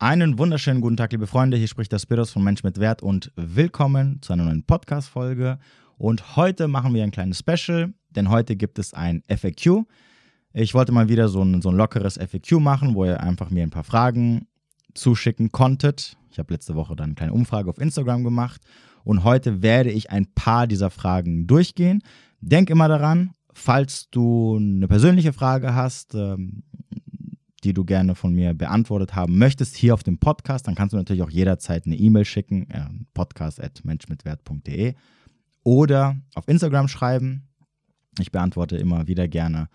Einen wunderschönen guten Tag, liebe Freunde. Hier spricht der Spiros von Mensch mit Wert und willkommen zu einer neuen Podcast-Folge. Und heute machen wir ein kleines Special, denn heute gibt es ein FAQ. Ich wollte mal wieder so ein, so ein lockeres FAQ machen, wo ihr einfach mir ein paar Fragen zuschicken konntet. Ich habe letzte Woche dann eine kleine Umfrage auf Instagram gemacht und heute werde ich ein paar dieser Fragen durchgehen. Denk immer daran, falls du eine persönliche Frage hast, ähm, die du gerne von mir beantwortet haben möchtest, hier auf dem Podcast, dann kannst du natürlich auch jederzeit eine E-Mail schicken, äh, podcast.menschmitwert.de oder auf Instagram schreiben. Ich beantworte immer wieder gerne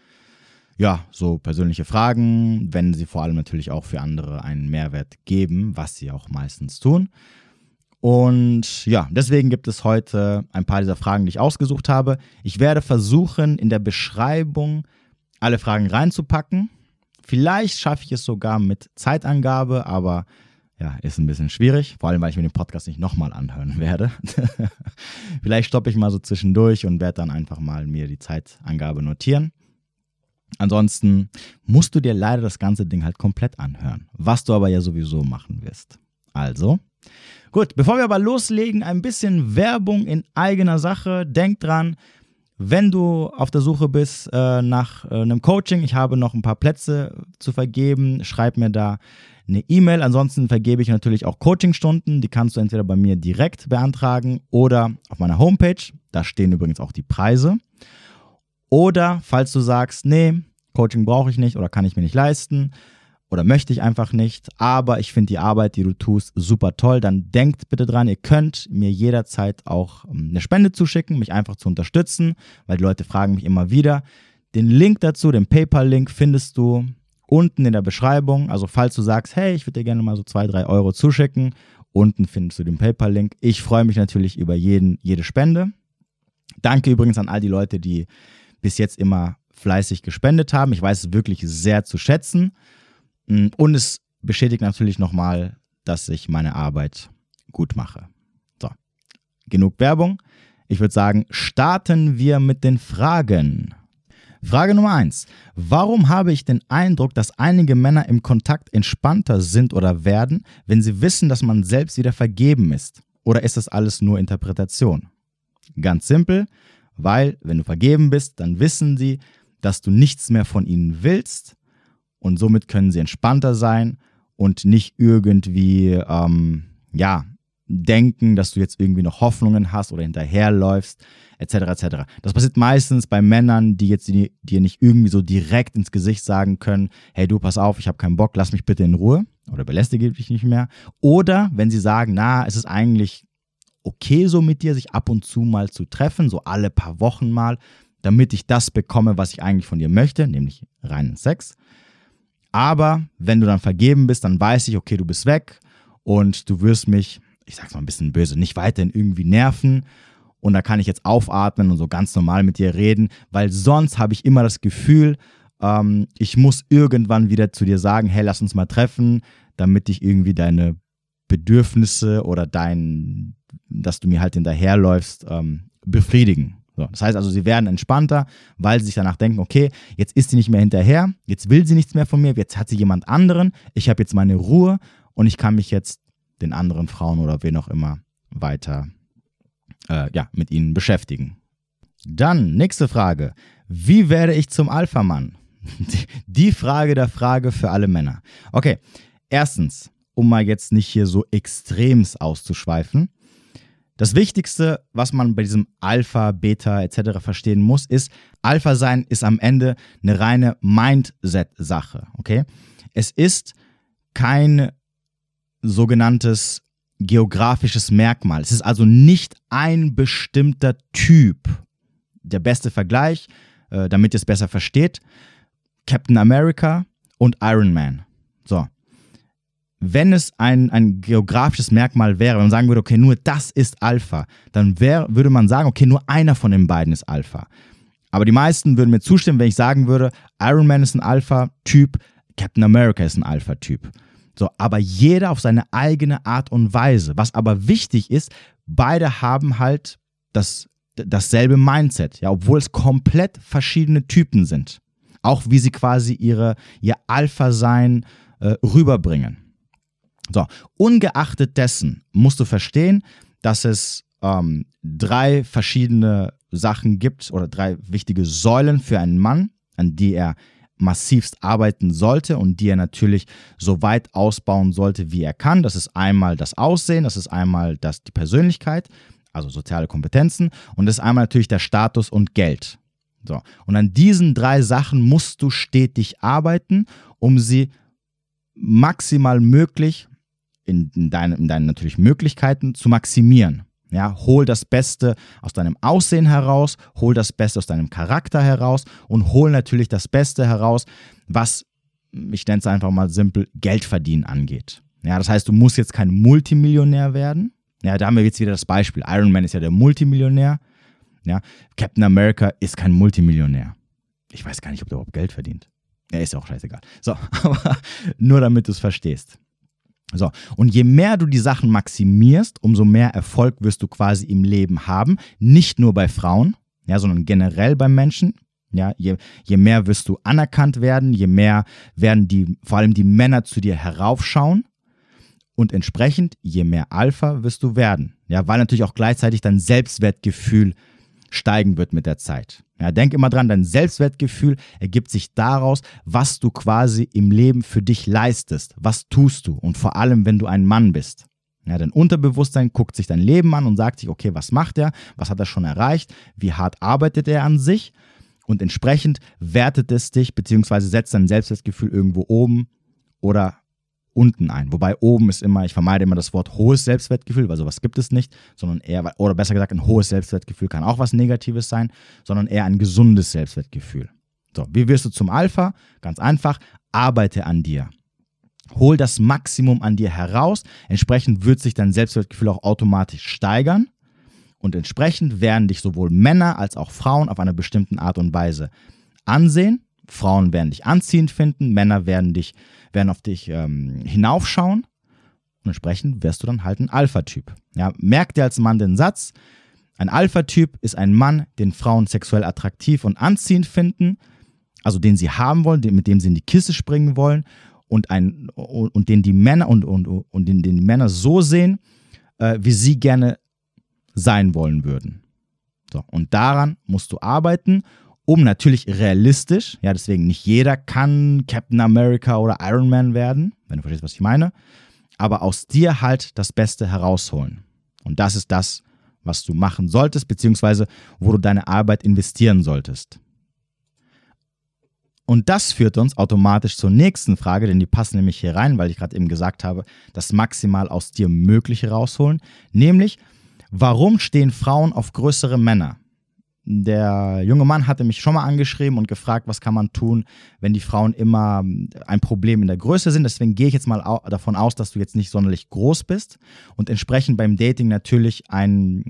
ja, so persönliche Fragen, wenn sie vor allem natürlich auch für andere einen Mehrwert geben, was sie auch meistens tun. Und ja, deswegen gibt es heute ein paar dieser Fragen, die ich ausgesucht habe. Ich werde versuchen, in der Beschreibung alle Fragen reinzupacken. Vielleicht schaffe ich es sogar mit Zeitangabe, aber ja, ist ein bisschen schwierig, vor allem weil ich mir den Podcast nicht nochmal anhören werde. Vielleicht stoppe ich mal so zwischendurch und werde dann einfach mal mir die Zeitangabe notieren. Ansonsten musst du dir leider das ganze Ding halt komplett anhören, was du aber ja sowieso machen wirst. Also, gut, bevor wir aber loslegen, ein bisschen Werbung in eigener Sache. Denk dran, wenn du auf der Suche bist äh, nach äh, einem Coaching, ich habe noch ein paar Plätze zu vergeben, schreib mir da eine E-Mail. Ansonsten vergebe ich natürlich auch Coachingstunden. Die kannst du entweder bei mir direkt beantragen oder auf meiner Homepage. Da stehen übrigens auch die Preise. Oder falls du sagst, nee, Coaching brauche ich nicht oder kann ich mir nicht leisten, oder möchte ich einfach nicht, aber ich finde die Arbeit, die du tust, super toll, dann denkt bitte dran, ihr könnt mir jederzeit auch ähm, eine Spende zuschicken, mich einfach zu unterstützen, weil die Leute fragen mich immer wieder. Den Link dazu, den PayPal-Link, findest du unten in der Beschreibung. Also falls du sagst, hey, ich würde dir gerne mal so zwei, drei Euro zuschicken, unten findest du den PayPal-Link. Ich freue mich natürlich über jeden, jede Spende. Danke übrigens an all die Leute, die bis jetzt immer fleißig gespendet haben. Ich weiß es wirklich sehr zu schätzen. Mm, und es bestätigt natürlich nochmal, dass ich meine Arbeit gut mache. So, genug Werbung. Ich würde sagen, starten wir mit den Fragen. Frage Nummer 1. Warum habe ich den Eindruck, dass einige Männer im Kontakt entspannter sind oder werden, wenn sie wissen, dass man selbst wieder vergeben ist? Oder ist das alles nur Interpretation? Ganz simpel, weil wenn du vergeben bist, dann wissen sie, dass du nichts mehr von ihnen willst und somit können sie entspannter sein und nicht irgendwie, ähm, ja, denken, dass du jetzt irgendwie noch Hoffnungen hast oder hinterherläufst, etc. etc. Das passiert meistens bei Männern, die jetzt dir nicht irgendwie so direkt ins Gesicht sagen können, hey du, pass auf, ich habe keinen Bock, lass mich bitte in Ruhe oder belästige dich nicht mehr. Oder wenn sie sagen, na, es ist eigentlich okay so mit dir, sich ab und zu mal zu treffen, so alle paar Wochen mal, damit ich das bekomme, was ich eigentlich von dir möchte, nämlich reinen Sex. Aber wenn du dann vergeben bist, dann weiß ich, okay, du bist weg und du wirst mich, ich sag's mal ein bisschen böse, nicht weiterhin irgendwie nerven. Und da kann ich jetzt aufatmen und so ganz normal mit dir reden, weil sonst habe ich immer das Gefühl, ähm, ich muss irgendwann wieder zu dir sagen, hey, lass uns mal treffen, damit ich irgendwie deine Bedürfnisse oder dein, dass du mir halt hinterherläufst, ähm, befriedigen. So, das heißt also, sie werden entspannter, weil sie sich danach denken, okay, jetzt ist sie nicht mehr hinterher, jetzt will sie nichts mehr von mir, jetzt hat sie jemand anderen, ich habe jetzt meine Ruhe und ich kann mich jetzt den anderen Frauen oder wen auch immer weiter äh, ja, mit ihnen beschäftigen. Dann, nächste Frage. Wie werde ich zum Alpha-Mann? Die Frage der Frage für alle Männer. Okay, erstens, um mal jetzt nicht hier so extrems auszuschweifen, das Wichtigste, was man bei diesem Alpha, Beta etc. verstehen muss, ist, Alpha sein ist am Ende eine reine Mindset-Sache. Okay? Es ist kein sogenanntes geografisches Merkmal. Es ist also nicht ein bestimmter Typ. Der beste Vergleich, äh, damit ihr es besser versteht, Captain America und Iron Man. So wenn es ein, ein geografisches Merkmal wäre, wenn man sagen würde, okay, nur das ist Alpha, dann wär, würde man sagen, okay, nur einer von den beiden ist Alpha. Aber die meisten würden mir zustimmen, wenn ich sagen würde, Iron Man ist ein Alpha-Typ, Captain America ist ein Alpha-Typ. So, aber jeder auf seine eigene Art und Weise. Was aber wichtig ist, beide haben halt das, dasselbe Mindset, ja, obwohl es komplett verschiedene Typen sind. Auch wie sie quasi ihre, ihr Alpha-Sein äh, rüberbringen. So, ungeachtet dessen musst du verstehen, dass es ähm, drei verschiedene Sachen gibt oder drei wichtige Säulen für einen Mann, an die er massivst arbeiten sollte und die er natürlich so weit ausbauen sollte, wie er kann. Das ist einmal das Aussehen, das ist einmal das, die Persönlichkeit, also soziale Kompetenzen und das ist einmal natürlich der Status und Geld. So. Und an diesen drei Sachen musst du stetig arbeiten, um sie maximal möglich in, in, deine, in deinen natürlich Möglichkeiten zu maximieren. Ja, hol das Beste aus deinem Aussehen heraus, hol das Beste aus deinem Charakter heraus und hol natürlich das Beste heraus, was, ich nenne es einfach mal simpel, Geldverdienen angeht. Ja, das heißt, du musst jetzt kein Multimillionär werden. Ja, da haben wir jetzt wieder das Beispiel. Iron Man ist ja der Multimillionär. Ja, Captain America ist kein Multimillionär. Ich weiß gar nicht, ob der überhaupt Geld verdient. Ja, ist ja auch scheißegal. So, aber nur damit du es verstehst. So, und je mehr du die Sachen maximierst, umso mehr Erfolg wirst du quasi im Leben haben. Nicht nur bei Frauen, ja, sondern generell bei Menschen. Ja, je, je mehr wirst du anerkannt werden, je mehr werden die, vor allem die Männer zu dir heraufschauen. Und entsprechend, je mehr Alpha wirst du werden. Ja, weil natürlich auch gleichzeitig dein Selbstwertgefühl steigen wird mit der Zeit. Ja, denk immer dran, dein Selbstwertgefühl ergibt sich daraus, was du quasi im Leben für dich leistest. Was tust du? Und vor allem, wenn du ein Mann bist. Ja, dein Unterbewusstsein guckt sich dein Leben an und sagt sich, okay, was macht er? Was hat er schon erreicht? Wie hart arbeitet er an sich? Und entsprechend wertet es dich, beziehungsweise setzt dein Selbstwertgefühl irgendwo oben oder unten ein. Wobei oben ist immer, ich vermeide immer das Wort hohes Selbstwertgefühl, weil sowas gibt es nicht, sondern eher, oder besser gesagt, ein hohes Selbstwertgefühl kann auch was Negatives sein, sondern eher ein gesundes Selbstwertgefühl. So, wie wirst du zum Alpha? Ganz einfach, arbeite an dir. Hol das Maximum an dir heraus. Entsprechend wird sich dein Selbstwertgefühl auch automatisch steigern. Und entsprechend werden dich sowohl Männer als auch Frauen auf einer bestimmten Art und Weise ansehen Frauen werden dich anziehend finden, Männer werden dich, werden auf dich ähm, hinaufschauen und entsprechend wirst du dann halt ein Alpha-Typ. Ja, merk dir als Mann den Satz, ein Alpha-Typ ist ein Mann, den Frauen sexuell attraktiv und anziehend finden, also den sie haben wollen, mit dem sie in die Kiste springen wollen und, ein, und den die Männer und, und, und den, den die Männer so sehen, äh, wie sie gerne sein wollen würden. So, und daran musst du arbeiten um natürlich realistisch, ja, deswegen nicht jeder kann Captain America oder Iron Man werden, wenn du verstehst, was ich meine, aber aus dir halt das Beste herausholen. Und das ist das, was du machen solltest, beziehungsweise wo du deine Arbeit investieren solltest. Und das führt uns automatisch zur nächsten Frage, denn die passen nämlich hier rein, weil ich gerade eben gesagt habe, das maximal aus dir Mögliche rausholen, nämlich, warum stehen Frauen auf größere Männer? Der junge Mann hatte mich schon mal angeschrieben und gefragt, was kann man tun, wenn die Frauen immer ein Problem in der Größe sind. Deswegen gehe ich jetzt mal davon aus, dass du jetzt nicht sonderlich groß bist und entsprechend beim Dating natürlich ein,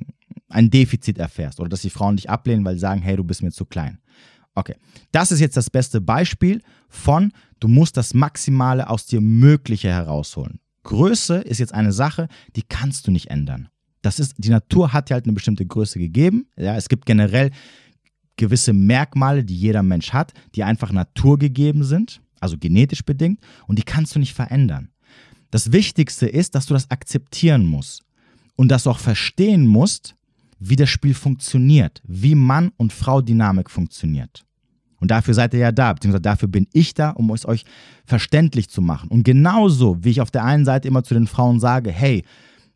ein Defizit erfährst oder dass die Frauen dich ablehnen, weil sie sagen, hey, du bist mir zu klein. Okay, das ist jetzt das beste Beispiel von, du musst das Maximale aus dir Mögliche herausholen. Größe ist jetzt eine Sache, die kannst du nicht ändern das ist, die Natur hat ja halt eine bestimmte Größe gegeben. Ja, es gibt generell gewisse Merkmale, die jeder Mensch hat, die einfach naturgegeben sind, also genetisch bedingt, und die kannst du nicht verändern. Das Wichtigste ist, dass du das akzeptieren musst und dass du auch verstehen musst, wie das Spiel funktioniert, wie Mann und Frau Dynamik funktioniert. Und dafür seid ihr ja da, beziehungsweise dafür bin ich da, um es euch verständlich zu machen. Und genauso, wie ich auf der einen Seite immer zu den Frauen sage, hey,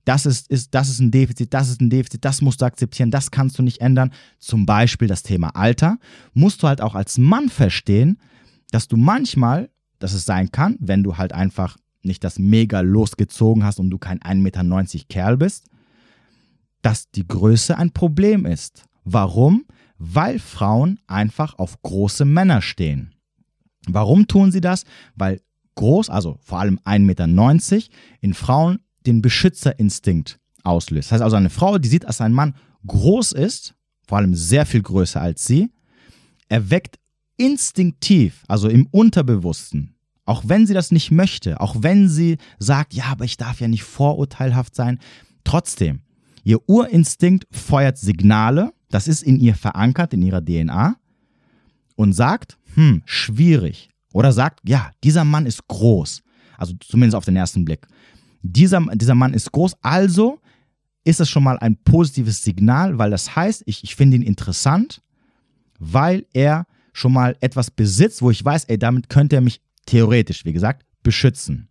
das ist, ist, das ist ein Defizit, das ist ein Defizit, das musst du akzeptieren, das kannst du nicht ändern. Zum Beispiel das Thema Alter. Musst du halt auch als Mann verstehen, dass du manchmal, dass es sein kann, wenn du halt einfach nicht das mega losgezogen hast und du kein 1,90 Meter Kerl bist, dass die Größe ein Problem ist. Warum? Weil Frauen einfach auf große Männer stehen. Warum tun sie das? Weil groß, also vor allem 1,90 Meter, in Frauen den Beschützerinstinkt auslöst. Das heißt also, eine Frau, die sieht, dass ein Mann groß ist, vor allem sehr viel größer als sie, erweckt instinktiv, also im Unterbewussten, auch wenn sie das nicht möchte, auch wenn sie sagt, ja, aber ich darf ja nicht vorurteilhaft sein, trotzdem, ihr Urinstinkt feuert Signale, das ist in ihr verankert, in ihrer DNA, und sagt, hm, schwierig. Oder sagt, ja, dieser Mann ist groß. Also zumindest auf den ersten Blick. Dieser, dieser Mann ist groß, also ist das schon mal ein positives Signal, weil das heißt, ich, ich finde ihn interessant, weil er schon mal etwas besitzt, wo ich weiß, ey, damit könnte er mich theoretisch, wie gesagt, beschützen.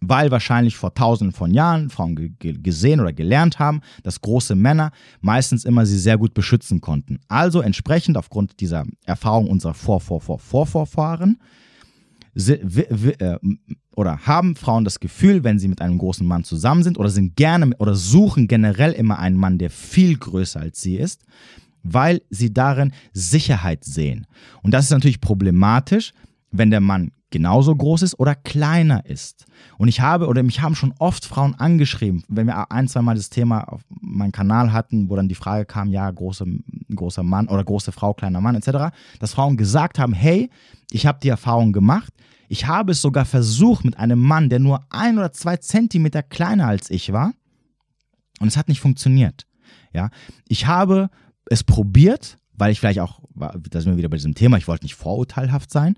Weil wahrscheinlich vor tausenden von Jahren Frauen gesehen oder gelernt haben, dass große Männer meistens immer sie sehr gut beschützen konnten. Also entsprechend aufgrund dieser Erfahrung unserer Vor, Vor, Vor, Vorvorfahren äh, oder haben Frauen das Gefühl, wenn sie mit einem großen Mann zusammen sind oder sind gerne oder suchen generell immer einen Mann, der viel größer als sie ist, weil sie darin Sicherheit sehen. Und das ist natürlich problematisch, wenn der Mann genauso groß ist oder kleiner ist. Und ich habe oder mich haben schon oft Frauen angeschrieben, wenn wir ein, zwei Mal das Thema auf meinem Kanal hatten, wo dann die Frage kam, ja, große, großer Mann oder große Frau, kleiner Mann etc., dass Frauen gesagt haben, hey, ich habe die Erfahrung gemacht, ich habe es sogar versucht mit einem Mann, der nur ein oder zwei Zentimeter kleiner als ich war und es hat nicht funktioniert. Ja, ich habe es probiert, weil ich vielleicht auch, da sind wir wieder bei diesem Thema, ich wollte nicht vorurteilhaft sein,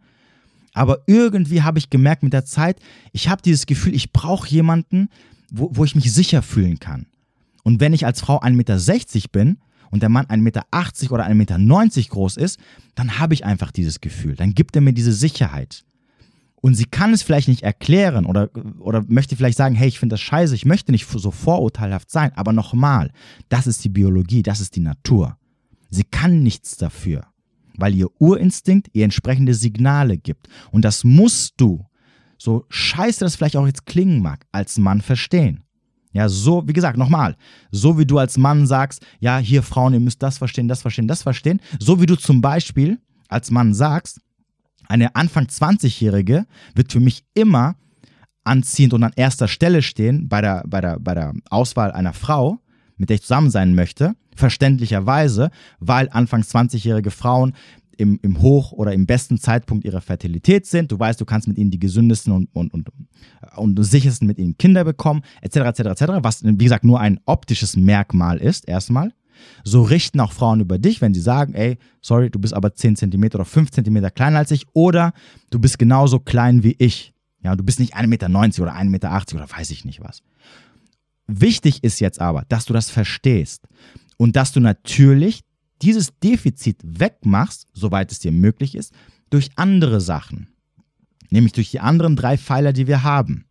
aber irgendwie habe ich gemerkt mit der Zeit, ich habe dieses Gefühl, ich brauche jemanden, wo, wo ich mich sicher fühlen kann. Und wenn ich als Frau 1,60 Meter bin und der Mann 1,80 Meter oder 1,90 Meter groß ist, dann habe ich einfach dieses Gefühl. Dann gibt er mir diese Sicherheit. Und sie kann es vielleicht nicht erklären oder, oder möchte vielleicht sagen, hey, ich finde das scheiße, ich möchte nicht so vorurteilhaft sein. Aber nochmal, das ist die Biologie, das ist die Natur. Sie kann nichts dafür weil ihr Urinstinkt ihr entsprechende Signale gibt. Und das musst du, so scheiße das vielleicht auch jetzt klingen mag, als Mann verstehen. Ja, so, wie gesagt, nochmal, so wie du als Mann sagst, ja, hier Frauen, ihr müsst das verstehen, das verstehen, das verstehen, so wie du zum Beispiel als Mann sagst, eine Anfang 20-Jährige wird für mich immer anziehend und an erster Stelle stehen bei der, bei der, bei der Auswahl einer Frau, mit der ich zusammen sein möchte, verständlicherweise, weil Anfangs 20-jährige Frauen im, im Hoch- oder im besten Zeitpunkt ihrer Fertilität sind. Du weißt, du kannst mit ihnen die gesündesten und, und, und, und sichersten mit ihnen Kinder bekommen, etc., etc., etc., was, wie gesagt, nur ein optisches Merkmal ist, erstmal. So richten auch Frauen über dich, wenn sie sagen, ey, sorry, du bist aber 10 cm oder 5 cm kleiner als ich oder du bist genauso klein wie ich. Ja, du bist nicht 1,90 Meter oder 1,80 Meter oder weiß ich nicht was. Wichtig ist jetzt aber, dass du das verstehst und dass du natürlich dieses Defizit wegmachst, soweit es dir möglich ist, durch andere Sachen. Nämlich durch die anderen drei Pfeiler, die wir haben.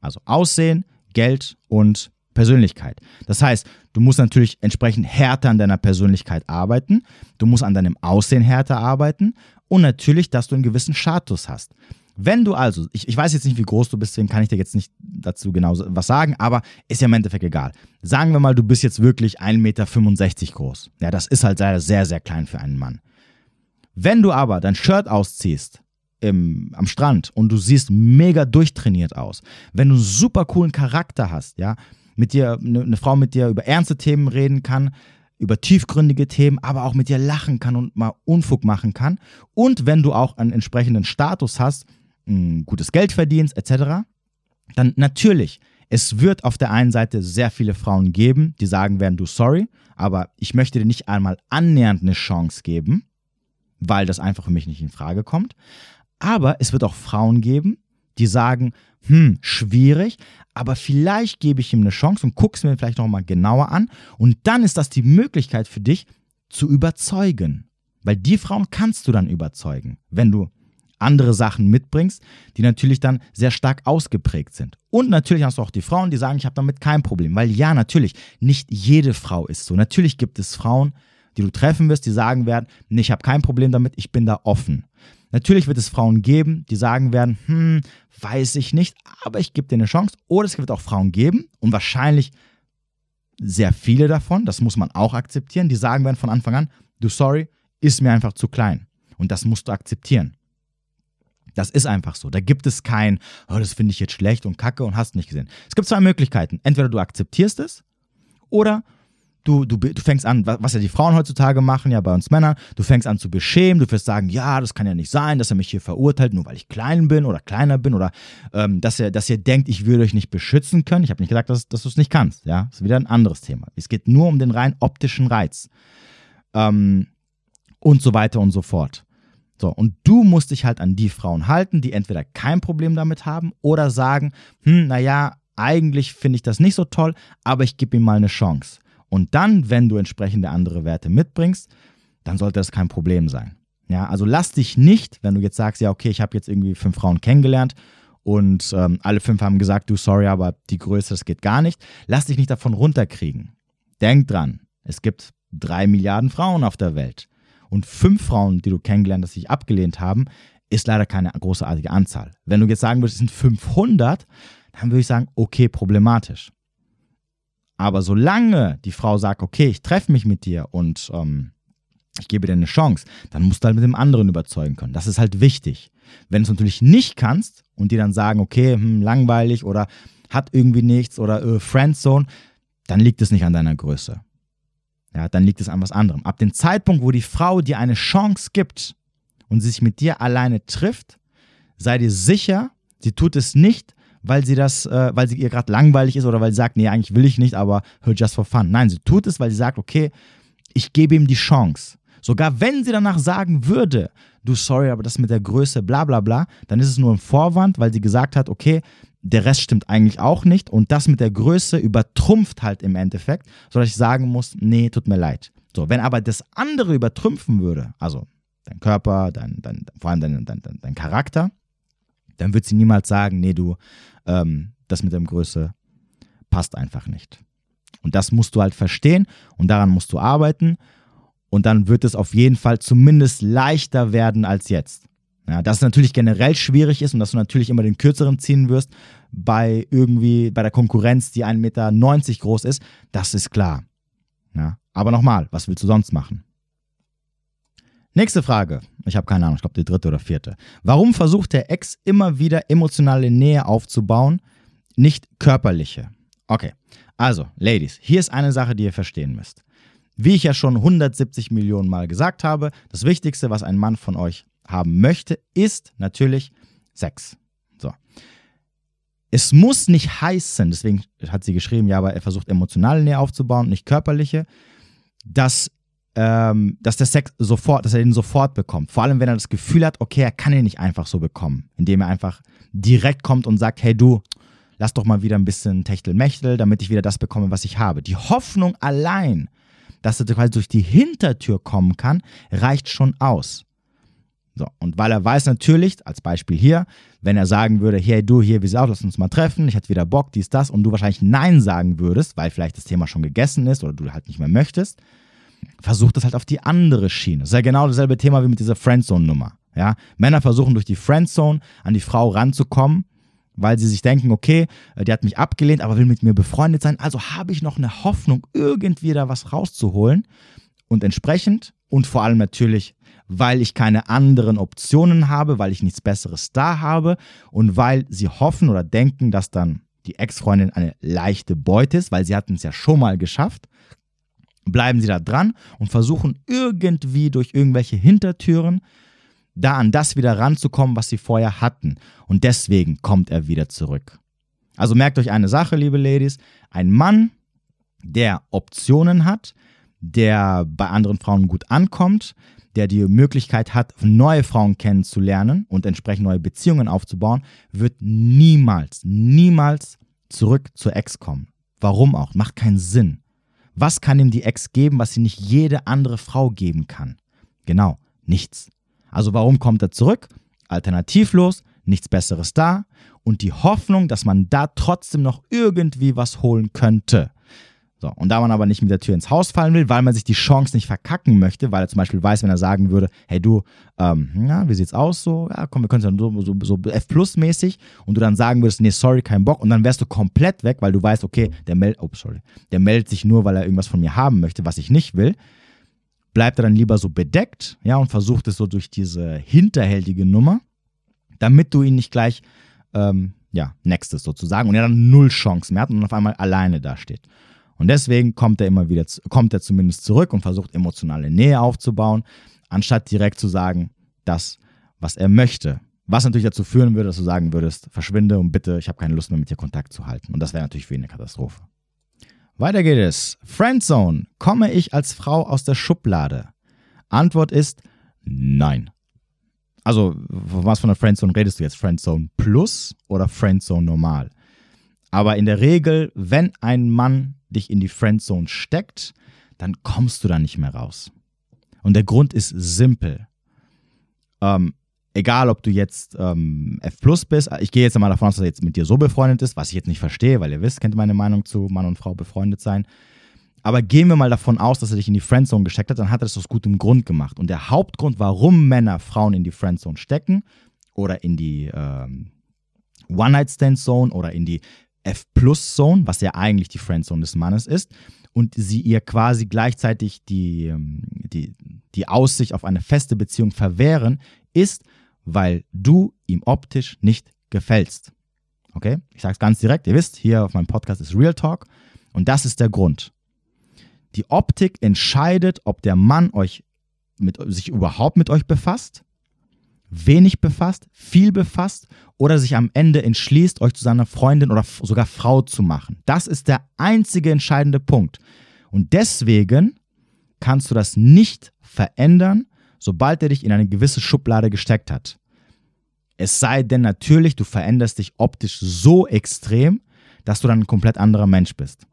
Also Aussehen, Geld und Persönlichkeit. Das heißt, du musst natürlich entsprechend härter an deiner Persönlichkeit arbeiten, du musst an deinem Aussehen härter arbeiten und natürlich, dass du einen gewissen Status hast. Wenn du also, ich, ich weiß jetzt nicht, wie groß du bist, deswegen kann ich dir jetzt nicht dazu genau was sagen, aber ist ja im Endeffekt egal. Sagen wir mal, du bist jetzt wirklich 1,65 Meter groß. Ja, das ist halt sehr, sehr klein für einen Mann. Wenn du aber dein Shirt ausziehst im, am Strand und du siehst mega durchtrainiert aus, wenn du einen super coolen Charakter hast, ja, mit dir, eine, eine Frau mit dir über ernste Themen reden kann, über tiefgründige Themen, aber auch mit dir lachen kann und mal Unfug machen kann. Und wenn du auch einen entsprechenden Status hast, gutes Geld verdienst, etc., dann natürlich, es wird auf der einen Seite sehr viele Frauen geben, die sagen werden, du sorry, aber ich möchte dir nicht einmal annähernd eine Chance geben, weil das einfach für mich nicht in Frage kommt. Aber es wird auch Frauen geben, die sagen, hm, schwierig, aber vielleicht gebe ich ihm eine Chance und gucke es mir vielleicht nochmal genauer an. Und dann ist das die Möglichkeit für dich zu überzeugen. Weil die Frauen kannst du dann überzeugen, wenn du andere Sachen mitbringst, die natürlich dann sehr stark ausgeprägt sind. Und natürlich hast du auch die Frauen, die sagen, ich habe damit kein Problem. Weil ja, natürlich, nicht jede Frau ist so. Natürlich gibt es Frauen, die du treffen wirst, die sagen werden, nee, ich habe kein Problem damit, ich bin da offen. Natürlich wird es Frauen geben, die sagen werden, hm, weiß ich nicht, aber ich gebe dir eine Chance. Oder es wird auch Frauen geben und wahrscheinlich sehr viele davon, das muss man auch akzeptieren, die sagen werden von Anfang an, du sorry, ist mir einfach zu klein. Und das musst du akzeptieren. Das ist einfach so. Da gibt es kein, oh, das finde ich jetzt schlecht und kacke und hast nicht gesehen. Es gibt zwei Möglichkeiten. Entweder du akzeptierst es oder du, du, du fängst an, was ja die Frauen heutzutage machen, ja bei uns Männern, du fängst an zu beschämen, du wirst sagen, ja, das kann ja nicht sein, dass er mich hier verurteilt, nur weil ich klein bin oder kleiner bin oder ähm, dass, er, dass ihr denkt, ich würde euch nicht beschützen können. Ich habe nicht gesagt, dass, dass du es nicht kannst. Ja, das ist wieder ein anderes Thema. Es geht nur um den rein optischen Reiz. Ähm, und so weiter und so fort. So, und du musst dich halt an die Frauen halten, die entweder kein Problem damit haben oder sagen, hm, naja, eigentlich finde ich das nicht so toll, aber ich gebe ihm mal eine Chance. Und dann, wenn du entsprechende andere Werte mitbringst, dann sollte das kein Problem sein. Ja, also lass dich nicht, wenn du jetzt sagst, ja, okay, ich habe jetzt irgendwie fünf Frauen kennengelernt und ähm, alle fünf haben gesagt, du, sorry, aber die Größe, das geht gar nicht. Lass dich nicht davon runterkriegen. Denk dran, es gibt drei Milliarden Frauen auf der Welt. Und fünf Frauen, die du kennengelernt hast, die sich abgelehnt haben, ist leider keine großartige Anzahl. Wenn du jetzt sagen würdest, es sind 500, dann würde ich sagen, okay, problematisch. Aber solange die Frau sagt, okay, ich treffe mich mit dir und ähm, ich gebe dir eine Chance, dann musst du halt mit dem anderen überzeugen können. Das ist halt wichtig. Wenn du es natürlich nicht kannst und die dann sagen, okay, hm, langweilig oder hat irgendwie nichts oder äh, Friendzone, dann liegt es nicht an deiner Größe. Ja, dann liegt es an was anderem. Ab dem Zeitpunkt, wo die Frau dir eine Chance gibt und sie sich mit dir alleine trifft, sei dir sicher, sie tut es nicht, weil sie das, äh, weil sie ihr gerade langweilig ist oder weil sie sagt, nee, eigentlich will ich nicht, aber just for fun. Nein, sie tut es, weil sie sagt, okay, ich gebe ihm die Chance. Sogar wenn sie danach sagen würde, du sorry, aber das mit der Größe, bla bla bla, dann ist es nur ein Vorwand, weil sie gesagt hat, okay, der Rest stimmt eigentlich auch nicht und das mit der Größe übertrumpft halt im Endeffekt, sodass ich sagen muss, nee, tut mir leid. So, wenn aber das andere übertrümpfen würde, also dein Körper, dein, dein, vor allem dein, dein, dein Charakter, dann wird sie niemals sagen, nee, du, ähm, das mit der Größe passt einfach nicht. Und das musst du halt verstehen und daran musst du arbeiten. Und dann wird es auf jeden Fall zumindest leichter werden als jetzt. Ja, dass es natürlich generell schwierig ist und dass du natürlich immer den kürzeren ziehen wirst bei irgendwie, bei der Konkurrenz, die 1,90 Meter groß ist, das ist klar. Ja, aber nochmal, was willst du sonst machen? Nächste Frage. Ich habe keine Ahnung, ich glaube die dritte oder vierte. Warum versucht der Ex immer wieder emotionale Nähe aufzubauen, nicht körperliche? Okay, also, Ladies, hier ist eine Sache, die ihr verstehen müsst. Wie ich ja schon 170 Millionen Mal gesagt habe, das Wichtigste, was ein Mann von euch haben möchte, ist natürlich Sex. So. Es muss nicht heißen, deswegen hat sie geschrieben, ja, aber er versucht emotionale Nähe aufzubauen, nicht körperliche, dass, ähm, dass der Sex sofort, dass er den sofort bekommt. Vor allem, wenn er das Gefühl hat, okay, er kann ihn nicht einfach so bekommen, indem er einfach direkt kommt und sagt, hey du, lass doch mal wieder ein bisschen Techtelmechtel, damit ich wieder das bekomme, was ich habe. Die Hoffnung allein, dass er quasi durch die Hintertür kommen kann, reicht schon aus. So, und weil er weiß natürlich, als Beispiel hier, wenn er sagen würde, hey du, hier, wie sieht's aus, lass uns mal treffen, ich hätte wieder Bock, dies, das, und du wahrscheinlich Nein sagen würdest, weil vielleicht das Thema schon gegessen ist oder du halt nicht mehr möchtest, versucht das halt auf die andere Schiene. Das ist ja genau dasselbe Thema wie mit dieser Friendzone-Nummer. Ja? Männer versuchen durch die Friendzone an die Frau ranzukommen, weil sie sich denken, okay, äh, die hat mich abgelehnt, aber will mit mir befreundet sein, also habe ich noch eine Hoffnung, irgendwie da was rauszuholen. Und entsprechend und vor allem natürlich, weil ich keine anderen Optionen habe, weil ich nichts Besseres da habe und weil sie hoffen oder denken, dass dann die Ex-Freundin eine leichte Beute ist, weil sie hatten es ja schon mal geschafft, bleiben sie da dran und versuchen irgendwie durch irgendwelche Hintertüren da an das wieder ranzukommen, was sie vorher hatten. Und deswegen kommt er wieder zurück. Also merkt euch eine Sache, liebe Ladies. Ein Mann, der Optionen hat, der bei anderen Frauen gut ankommt, der die Möglichkeit hat, neue Frauen kennenzulernen und entsprechend neue Beziehungen aufzubauen, wird niemals, niemals zurück zur Ex kommen. Warum auch? Macht keinen Sinn. Was kann ihm die Ex geben, was sie nicht jede andere Frau geben kann? Genau, nichts. Also warum kommt er zurück? Alternativlos, nichts Besseres da und die Hoffnung, dass man da trotzdem noch irgendwie was holen könnte. So, und da man aber nicht mit der Tür ins Haus fallen will, weil man sich die Chance nicht verkacken möchte, weil er zum Beispiel weiß, wenn er sagen würde, hey du, ähm, ja, wie sieht's aus so? Ja, komm, wir können es ja so, so, so F-Plus-mäßig und du dann sagen würdest, nee, sorry, kein Bock und dann wärst du komplett weg, weil du weißt, okay, der meldet, oh, sorry, der meldet sich nur, weil er irgendwas von mir haben möchte, was ich nicht will bleibt er dann lieber so bedeckt, ja, und versucht es so durch diese hinterhältige Nummer, damit du ihn nicht gleich, ähm, ja, nextes sozusagen und er dann null Chance mehr hat und auf einmal alleine dasteht. Und deswegen kommt er immer wieder, kommt er zumindest zurück und versucht emotionale Nähe aufzubauen, anstatt direkt zu sagen, das, was er möchte. Was natürlich dazu führen würde, dass du sagen würdest, verschwinde und bitte, ich habe keine Lust mehr mit dir Kontakt zu halten. Und das wäre natürlich für ihn eine Katastrophe. Weiter geht es. Friendzone. Komme ich als Frau aus der Schublade? Antwort ist nein. Also, was von der Friendzone redest du jetzt? Friendzone Plus oder Friendzone Normal? Aber in der Regel, wenn ein Mann dich in die Friendzone steckt, dann kommst du da nicht mehr raus. Und der Grund ist simpel. Ähm, egal, ob du jetzt ähm, F plus bist, ich gehe jetzt mal davon aus, dass er jetzt mit dir so befreundet ist, was ich jetzt nicht verstehe, weil ihr wisst, kennt meine Meinung zu Mann und Frau befreundet sein. Aber gehen wir mal davon aus, dass er dich in die Friendzone gesteckt hat, dann hat er das aus gutem Grund gemacht. Und der Hauptgrund, warum Männer Frauen in die Friendzone stecken oder in die ähm, One-Night-Stand-Zone oder in die F-Plus-Zone, was ja eigentlich die Friendzone des Mannes ist, und sie ihr quasi gleichzeitig die, ähm, die, die Aussicht auf eine feste Beziehung verwehren, ist, weil du ihm optisch nicht gefällst. Okay? Ich sage es ganz direkt, ihr wisst, hier auf meinem Podcast ist Real Talk und das ist der Grund. Die Optik entscheidet, ob der Mann euch mit, sich überhaupt mit euch befasst, wenig befasst, viel befasst oder sich am Ende entschließt, euch zu seiner Freundin oder sogar Frau zu machen. Das ist der einzige entscheidende Punkt. Und deswegen kannst du das nicht verändern, sobald er dich in eine gewisse Schublade gesteckt hat. Es sei denn natürlich, du veränderst dich optisch so extrem, dass du dann ein komplett anderer Mensch bist.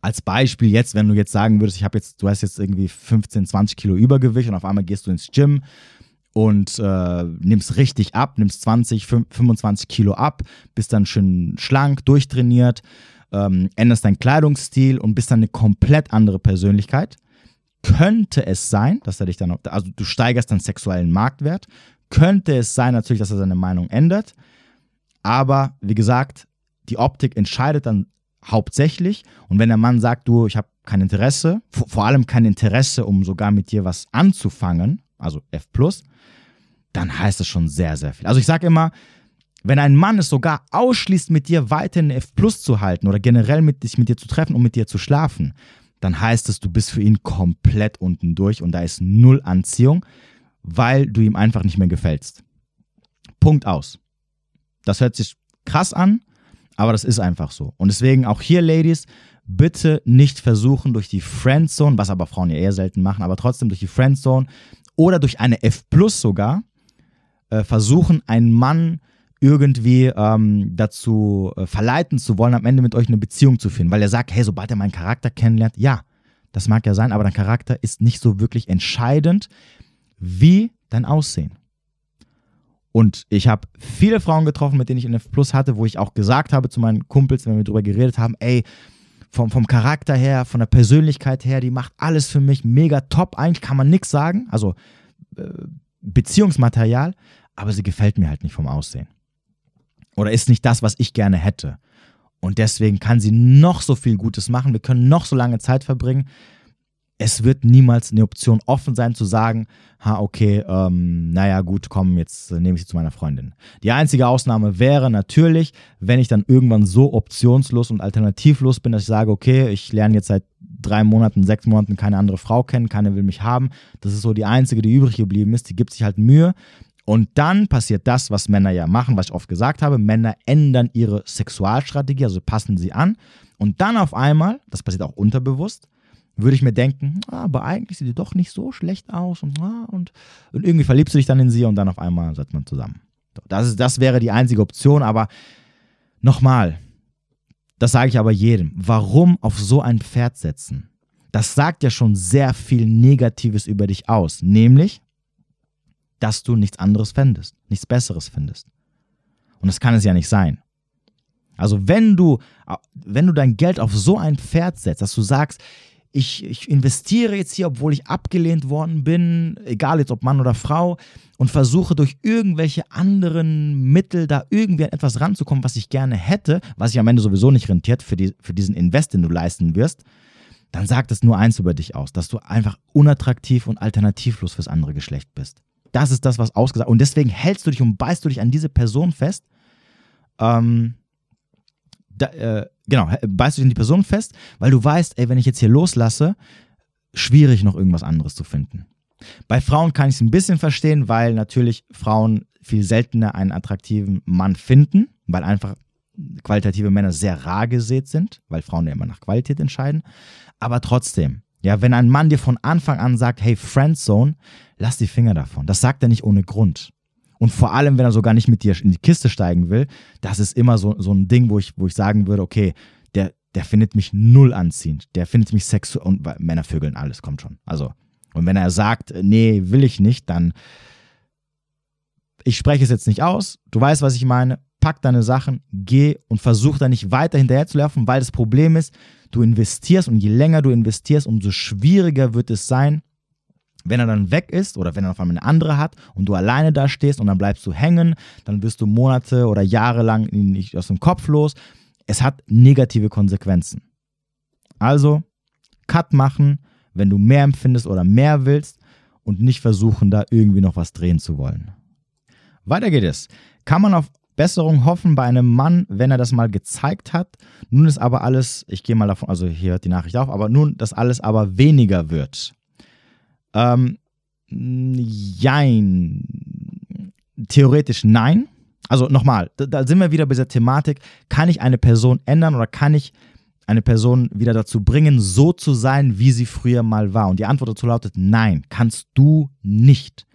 Als Beispiel jetzt, wenn du jetzt sagen würdest, ich habe jetzt, du hast jetzt irgendwie 15, 20 Kilo Übergewicht und auf einmal gehst du ins Gym und äh, nimmst richtig ab, nimmst 20, 25 Kilo ab, bist dann schön schlank, durchtrainiert, ähm, änderst deinen Kleidungsstil und bist dann eine komplett andere Persönlichkeit. Könnte es sein, dass er dich dann, also du steigerst deinen sexuellen Marktwert, könnte es sein natürlich, dass er seine Meinung ändert, aber wie gesagt, die Optik entscheidet dann hauptsächlich. Und wenn der Mann sagt, du, ich habe kein Interesse, vor allem kein Interesse, um sogar mit dir was anzufangen, also F+, dann heißt das schon sehr, sehr viel. Also ich sage immer, wenn ein Mann es sogar ausschließt, mit dir weiterhin F Plus zu halten oder generell mit dich mit dir zu treffen, um mit dir zu schlafen, dann heißt es, du bist für ihn komplett unten durch und da ist null Anziehung, weil du ihm einfach nicht mehr gefällst. Punkt aus. Das hört sich krass an, aber das ist einfach so. Und deswegen auch hier, Ladies, bitte nicht versuchen, durch die Friendzone, was aber Frauen ja eher selten machen, aber trotzdem durch die Friendzone oder durch eine F Plus sogar, äh, versuchen, einen Mann irgendwie ähm, dazu äh, verleiten zu wollen, am Ende mit euch eine Beziehung zu finden. Weil er sagt, hey, sobald er meinen Charakter kennenlernt, ja, das mag ja sein, aber dein Charakter ist nicht so wirklich entscheidend wie dein Aussehen. Und ich habe viele Frauen getroffen, mit denen ich in F Plus hatte, wo ich auch gesagt habe zu meinen Kumpels, wenn wir darüber geredet haben, ey, vom, vom Charakter her, von der Persönlichkeit her, die macht alles für mich mega top. Eigentlich kann man nichts sagen. Also äh, Beziehungsmaterial, aber sie gefällt mir halt nicht vom Aussehen. Oder ist nicht das, was ich gerne hätte. Und deswegen kann sie noch so viel Gutes machen. Wir können noch so lange Zeit verbringen es wird niemals eine Option offen sein zu sagen, ha, okay, ähm, naja, gut, komm, jetzt äh, nehme ich sie zu meiner Freundin. Die einzige Ausnahme wäre natürlich, wenn ich dann irgendwann so optionslos und alternativlos bin, dass ich sage, okay, ich lerne jetzt seit drei Monaten, sechs Monaten keine andere Frau kennen, keine will mich haben. Das ist so die einzige, die übrig geblieben ist, die gibt sich halt Mühe. Und dann passiert das, was Männer ja machen, was ich oft gesagt habe. Männer ändern ihre Sexualstrategie, also passen sie an. Und dann auf einmal, das passiert auch unterbewusst, würde ich mir denken, ah, aber eigentlich sieht die doch nicht so schlecht aus und, ah, und, und irgendwie verliebst du dich dann in sie und dann auf einmal setzt man zusammen. Das, ist, das wäre die einzige Option, aber nochmal, das sage ich aber jedem, warum auf so ein Pferd setzen? Das sagt ja schon sehr viel Negatives über dich aus, nämlich, dass du nichts anderes fändest, nichts Besseres findest. Und das kann es ja nicht sein. Also wenn du, wenn du dein Geld auf so ein Pferd setzt, dass du sagst, ich, ich investiere jetzt hier, obwohl ich abgelehnt worden bin, egal jetzt ob Mann oder Frau, und versuche durch irgendwelche anderen Mittel da irgendwie an etwas ranzukommen, was ich gerne hätte, was sich am Ende sowieso nicht rentiert für, die, für diesen Invest, den du leisten wirst, dann sagt das nur eins über dich aus, dass du einfach unattraktiv und alternativlos fürs andere Geschlecht bist. Das ist das, was ausgesagt Und deswegen hältst du dich und beißt du dich an diese Person fest. Ähm, da, äh, genau, beißt du dich in die Person fest, weil du weißt, ey, wenn ich jetzt hier loslasse, schwierig noch irgendwas anderes zu finden. Bei Frauen kann ich es ein bisschen verstehen, weil natürlich Frauen viel seltener einen attraktiven Mann finden, weil einfach qualitative Männer sehr rar gesät sind, weil Frauen ja immer nach Qualität entscheiden. Aber trotzdem, ja, wenn ein Mann dir von Anfang an sagt, hey, Friendzone, lass die Finger davon. Das sagt er nicht ohne Grund. Und vor allem, wenn er sogar nicht mit dir in die Kiste steigen will, das ist immer so, so ein Ding, wo ich, wo ich sagen würde, okay, der, der findet mich null anziehend. Der findet mich sexuell und Männer vögeln alles, kommt schon. Also, und wenn er sagt, nee, will ich nicht, dann ich spreche es jetzt nicht aus, du weißt, was ich meine, pack deine Sachen, geh und versuch da nicht weiter hinterher zu laufen, weil das Problem ist, du investierst und je länger du investierst, umso schwieriger wird es sein, wenn er dann weg ist oder wenn er auf einmal eine andere hat und du alleine da stehst und dann bleibst du hängen, dann wirst du Monate oder Jahre lang nicht aus dem Kopf los. Es hat negative Konsequenzen. Also, Cut machen, wenn du mehr empfindest oder mehr willst und nicht versuchen, da irgendwie noch was drehen zu wollen. Weiter geht es. Kann man auf Besserung hoffen bei einem Mann, wenn er das mal gezeigt hat? Nun ist aber alles, ich gehe mal davon, also hier hört die Nachricht auf, aber nun, dass alles aber weniger wird. Ähm, jein. Theoretisch nein. Also nochmal, da, da sind wir wieder bei dieser Thematik, kann ich eine Person ändern oder kann ich eine Person wieder dazu bringen, so zu sein, wie sie früher mal war? Und die Antwort dazu lautet, nein, kannst du nicht.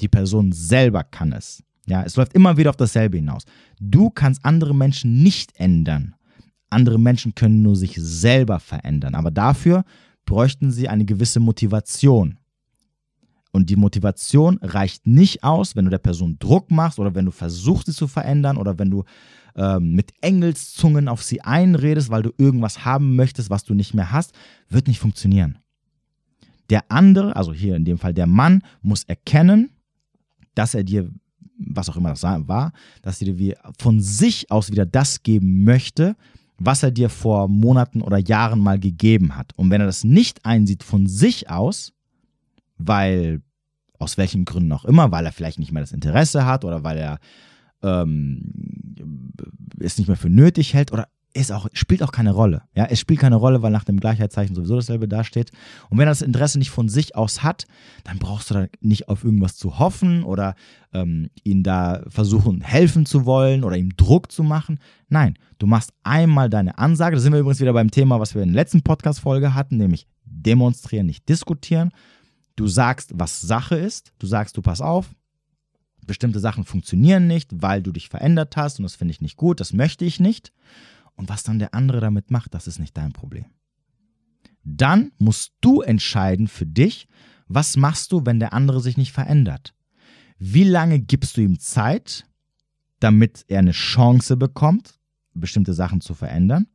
Die Person selber kann es. Ja, es läuft immer wieder auf dasselbe hinaus. Du kannst andere Menschen nicht ändern. Andere Menschen können nur sich selber verändern. Aber dafür bräuchten sie eine gewisse Motivation. Und die Motivation reicht nicht aus, wenn du der Person Druck machst oder wenn du versuchst, sie zu verändern oder wenn du ähm, mit Engelszungen auf sie einredest, weil du irgendwas haben möchtest, was du nicht mehr hast, wird nicht funktionieren. Der andere, also hier in dem Fall der Mann, muss erkennen, dass er dir was auch immer das war, dass er dir von sich aus wieder das geben möchte, was er dir vor Monaten oder Jahren mal gegeben hat. Und wenn er das nicht einsieht von sich aus, weil aus welchen Gründen auch immer, weil er vielleicht nicht mehr das Interesse hat oder weil er ähm, es nicht mehr für nötig hält oder ist auch, spielt auch keine Rolle. Ja, es spielt keine Rolle, weil nach dem Gleichheitszeichen sowieso dasselbe dasteht. Und wenn er das Interesse nicht von sich aus hat, dann brauchst du da nicht auf irgendwas zu hoffen oder ähm, ihn da versuchen helfen zu wollen oder ihm Druck zu machen. Nein, du machst einmal deine Ansage. Da sind wir übrigens wieder beim Thema, was wir in der letzten Podcast-Folge hatten, nämlich demonstrieren, nicht diskutieren. Du sagst, was Sache ist. Du sagst, du pass auf, bestimmte Sachen funktionieren nicht, weil du dich verändert hast und das finde ich nicht gut, das möchte ich nicht. Und was dann der andere damit macht, das ist nicht dein Problem. Dann musst du entscheiden für dich, was machst du, wenn der andere sich nicht verändert? Wie lange gibst du ihm Zeit, damit er eine Chance bekommt, bestimmte Sachen zu verändern?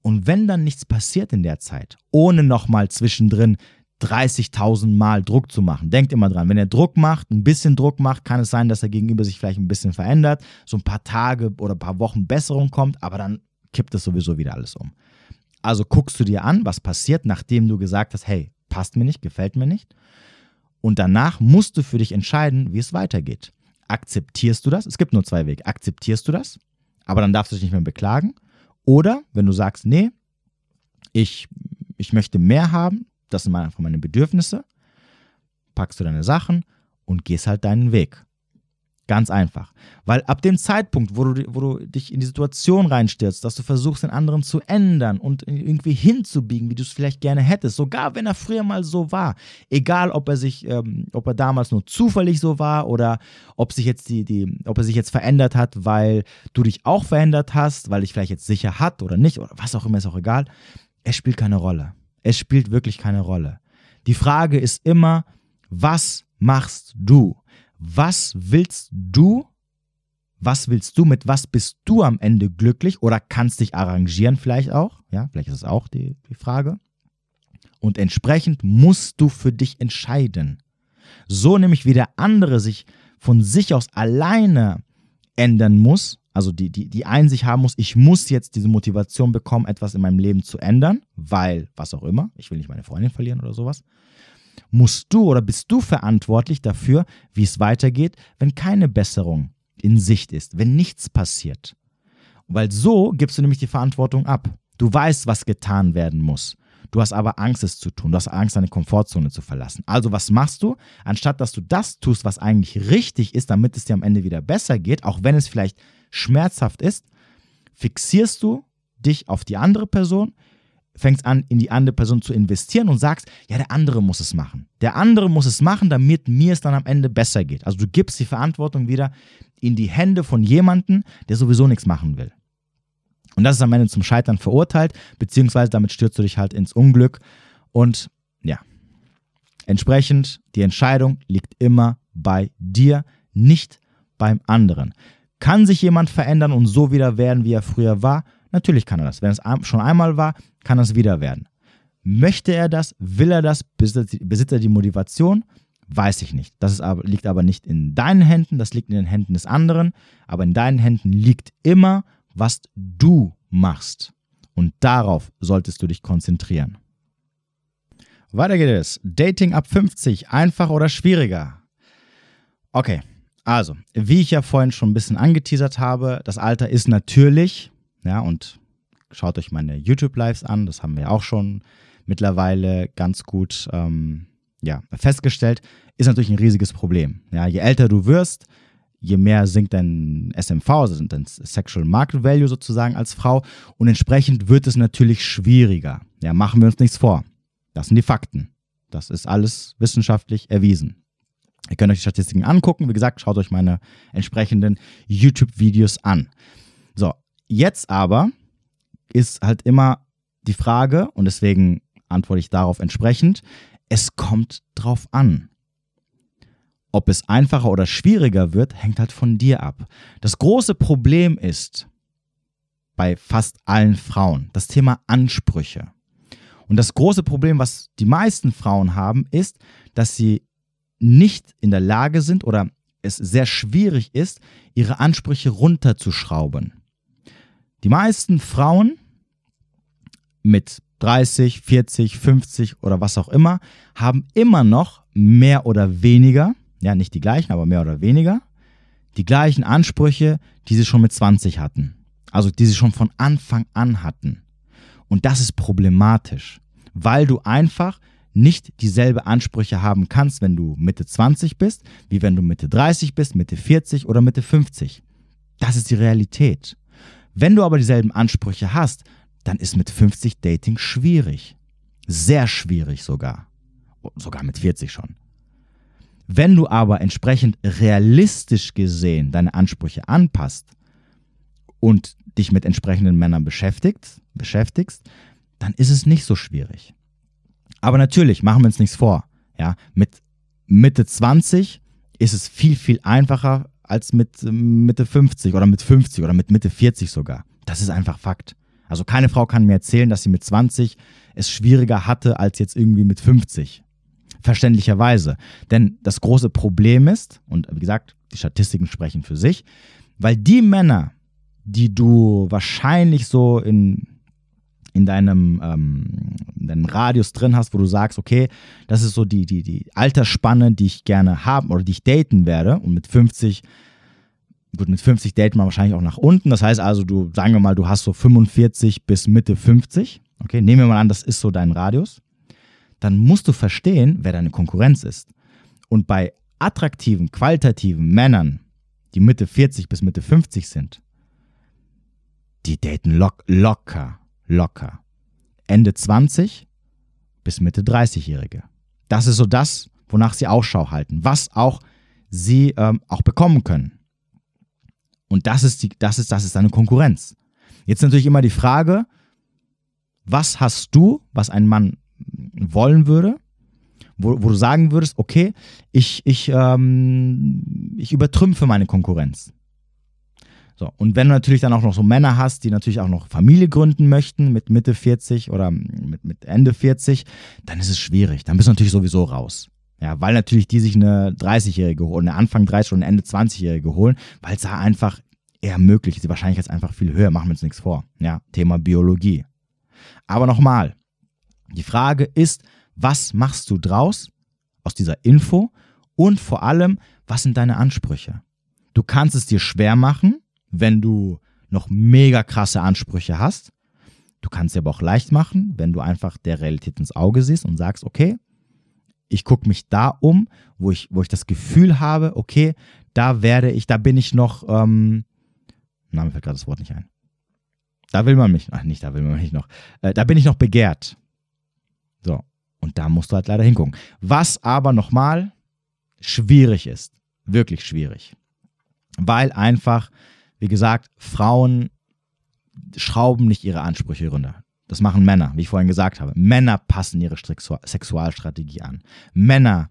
Und wenn dann nichts passiert in der Zeit, ohne nochmal zwischendrin 30.000 Mal Druck zu machen. Denkt immer dran, wenn er Druck macht, ein bisschen Druck macht, kann es sein, dass er gegenüber sich vielleicht ein bisschen verändert, so ein paar Tage oder ein paar Wochen Besserung kommt, aber dann kippt es sowieso wieder alles um. Also guckst du dir an, was passiert, nachdem du gesagt hast, hey, passt mir nicht, gefällt mir nicht. Und danach musst du für dich entscheiden, wie es weitergeht. Akzeptierst du das? Es gibt nur zwei Wege. Akzeptierst du das, aber dann darfst du dich nicht mehr beklagen. Oder wenn du sagst, nee, ich, ich möchte mehr haben, das sind einfach meine Bedürfnisse, packst du deine Sachen und gehst halt deinen Weg. Ganz einfach. Weil ab dem Zeitpunkt, wo du, wo du dich in die Situation reinstürzt, dass du versuchst, den anderen zu ändern und irgendwie hinzubiegen, wie du es vielleicht gerne hättest, sogar wenn er früher mal so war, egal ob er sich, ähm, ob er damals nur zufällig so war oder ob sich jetzt die, die, ob er sich jetzt verändert hat, weil du dich auch verändert hast, weil dich vielleicht jetzt sicher hat oder nicht, oder was auch immer, ist auch egal. Es spielt keine Rolle. Es spielt wirklich keine Rolle. Die Frage ist immer, was machst du? was willst du? Was willst du? Mit was bist du am Ende glücklich oder kannst dich arrangieren vielleicht auch? Ja, vielleicht ist es auch die, die Frage. Und entsprechend musst du für dich entscheiden. So nämlich wie der andere sich von sich aus alleine ändern muss, also die, die, die Einsicht haben muss, ich muss jetzt diese Motivation bekommen, etwas in meinem Leben zu ändern, weil, was auch immer, ich will nicht meine Freundin verlieren oder sowas musst du oder bist du verantwortlich dafür, wie es weitergeht, wenn keine Besserung in Sicht ist, wenn nichts passiert. Weil so gibst du nämlich die Verantwortung ab. Du weißt, was getan werden muss. Du hast aber Angst, es zu tun. Du hast Angst, deine Komfortzone zu verlassen. Also was machst du? Anstatt dass du das tust, was eigentlich richtig ist, damit es dir am Ende wieder besser geht, auch wenn es vielleicht schmerzhaft ist, fixierst du dich auf die andere Person, fängst an, in die andere Person zu investieren und sagst, ja, der andere muss es machen. Der andere muss es machen, damit mir es dann am Ende besser geht. Also du gibst die Verantwortung wieder in die Hände von jemandem, der sowieso nichts machen will. Und das ist am Ende zum Scheitern verurteilt, beziehungsweise damit stürzt du dich halt ins Unglück. Und ja, entsprechend, die Entscheidung liegt immer bei dir, nicht beim anderen. Kann sich jemand verändern und so wieder werden, wie er früher war? Natürlich kann er das. Wenn es schon einmal war, kann es wieder werden. Möchte er das? Will er das? Besitzt er die Motivation? Weiß ich nicht. Das aber, liegt aber nicht in deinen Händen, das liegt in den Händen des anderen. Aber in deinen Händen liegt immer, was du machst. Und darauf solltest du dich konzentrieren. Weiter geht es. Dating ab 50, einfach oder schwieriger? Okay, also, wie ich ja vorhin schon ein bisschen angeteasert habe, das Alter ist natürlich ja, und schaut euch meine YouTube-Lives an, das haben wir auch schon mittlerweile ganz gut ähm, ja, festgestellt, ist natürlich ein riesiges Problem. Ja, je älter du wirst, je mehr sinkt dein SMV, also dein Sexual Market Value sozusagen als Frau und entsprechend wird es natürlich schwieriger. Ja, machen wir uns nichts vor. Das sind die Fakten. Das ist alles wissenschaftlich erwiesen. Ihr könnt euch die Statistiken angucken. Wie gesagt, schaut euch meine entsprechenden YouTube-Videos an. So, Jetzt aber ist halt immer die Frage, und deswegen antworte ich darauf entsprechend, es kommt drauf an. Ob es einfacher oder schwieriger wird, hängt halt von dir ab. Das große Problem ist bei fast allen Frauen das Thema Ansprüche. Und das große Problem, was die meisten Frauen haben, ist, dass sie nicht in der Lage sind oder es sehr schwierig ist, ihre Ansprüche runterzuschrauben. Die meisten Frauen mit 30, 40, 50 oder was auch immer haben immer noch mehr oder weniger, ja nicht die gleichen, aber mehr oder weniger, die gleichen Ansprüche, die sie schon mit 20 hatten. Also die sie schon von Anfang an hatten. Und das ist problematisch, weil du einfach nicht dieselbe Ansprüche haben kannst, wenn du Mitte 20 bist, wie wenn du Mitte 30 bist, Mitte 40 oder Mitte 50. Das ist die Realität. Wenn du aber dieselben Ansprüche hast, dann ist mit 50 Dating schwierig. Sehr schwierig sogar. Sogar mit 40 schon. Wenn du aber entsprechend realistisch gesehen deine Ansprüche anpasst und dich mit entsprechenden Männern beschäftigt, beschäftigst, dann ist es nicht so schwierig. Aber natürlich, machen wir uns nichts vor. Ja, mit Mitte 20 ist es viel, viel einfacher als mit ähm, Mitte 50 oder mit 50 oder mit Mitte 40 sogar. Das ist einfach Fakt. Also keine Frau kann mir erzählen, dass sie mit 20 es schwieriger hatte als jetzt irgendwie mit 50. Verständlicherweise. Denn das große Problem ist, und wie gesagt, die Statistiken sprechen für sich, weil die Männer, die du wahrscheinlich so in in deinem, ähm, in deinem Radius drin hast, wo du sagst, okay, das ist so die, die, die Altersspanne, die ich gerne haben oder die ich daten werde. Und mit 50, gut, mit 50 daten wir wahrscheinlich auch nach unten. Das heißt also, du, sagen wir mal, du hast so 45 bis Mitte 50. Okay, nehmen wir mal an, das ist so dein Radius. Dann musst du verstehen, wer deine Konkurrenz ist. Und bei attraktiven, qualitativen Männern, die Mitte 40 bis Mitte 50 sind, die daten lock, locker locker. Ende 20 bis Mitte 30-Jährige. Das ist so das, wonach sie Ausschau halten, was auch sie ähm, auch bekommen können. Und das ist, die, das, ist, das ist eine Konkurrenz. Jetzt natürlich immer die Frage, was hast du, was ein Mann wollen würde, wo, wo du sagen würdest, okay, ich, ich, ähm, ich übertrümpfe meine Konkurrenz. So, und wenn du natürlich dann auch noch so Männer hast, die natürlich auch noch Familie gründen möchten mit Mitte 40 oder mit, mit Ende 40, dann ist es schwierig. Dann bist du natürlich sowieso raus. Ja, weil natürlich die sich eine 30-Jährige holen, eine Anfang 30 oder eine Ende 20-Jährige holen, weil es da einfach eher möglich ist. Die Wahrscheinlichkeit ist einfach viel höher, machen wir uns nichts vor. Ja, Thema Biologie. Aber nochmal, die Frage ist, was machst du draus aus dieser Info und vor allem, was sind deine Ansprüche? Du kannst es dir schwer machen, wenn du noch mega krasse Ansprüche hast. Du kannst sie aber auch leicht machen, wenn du einfach der Realität ins Auge siehst und sagst, okay, ich gucke mich da um, wo ich, wo ich das Gefühl habe, okay, da werde ich, da bin ich noch, ähm, Name fällt gerade das Wort nicht ein. Da will man mich, ach nicht, da will man mich noch, äh, da bin ich noch begehrt. So, und da musst du halt leider hingucken. Was aber nochmal schwierig ist, wirklich schwierig, weil einfach, wie gesagt, Frauen schrauben nicht ihre Ansprüche runter. Das machen Männer, wie ich vorhin gesagt habe. Männer passen ihre Sexualstrategie an. Männer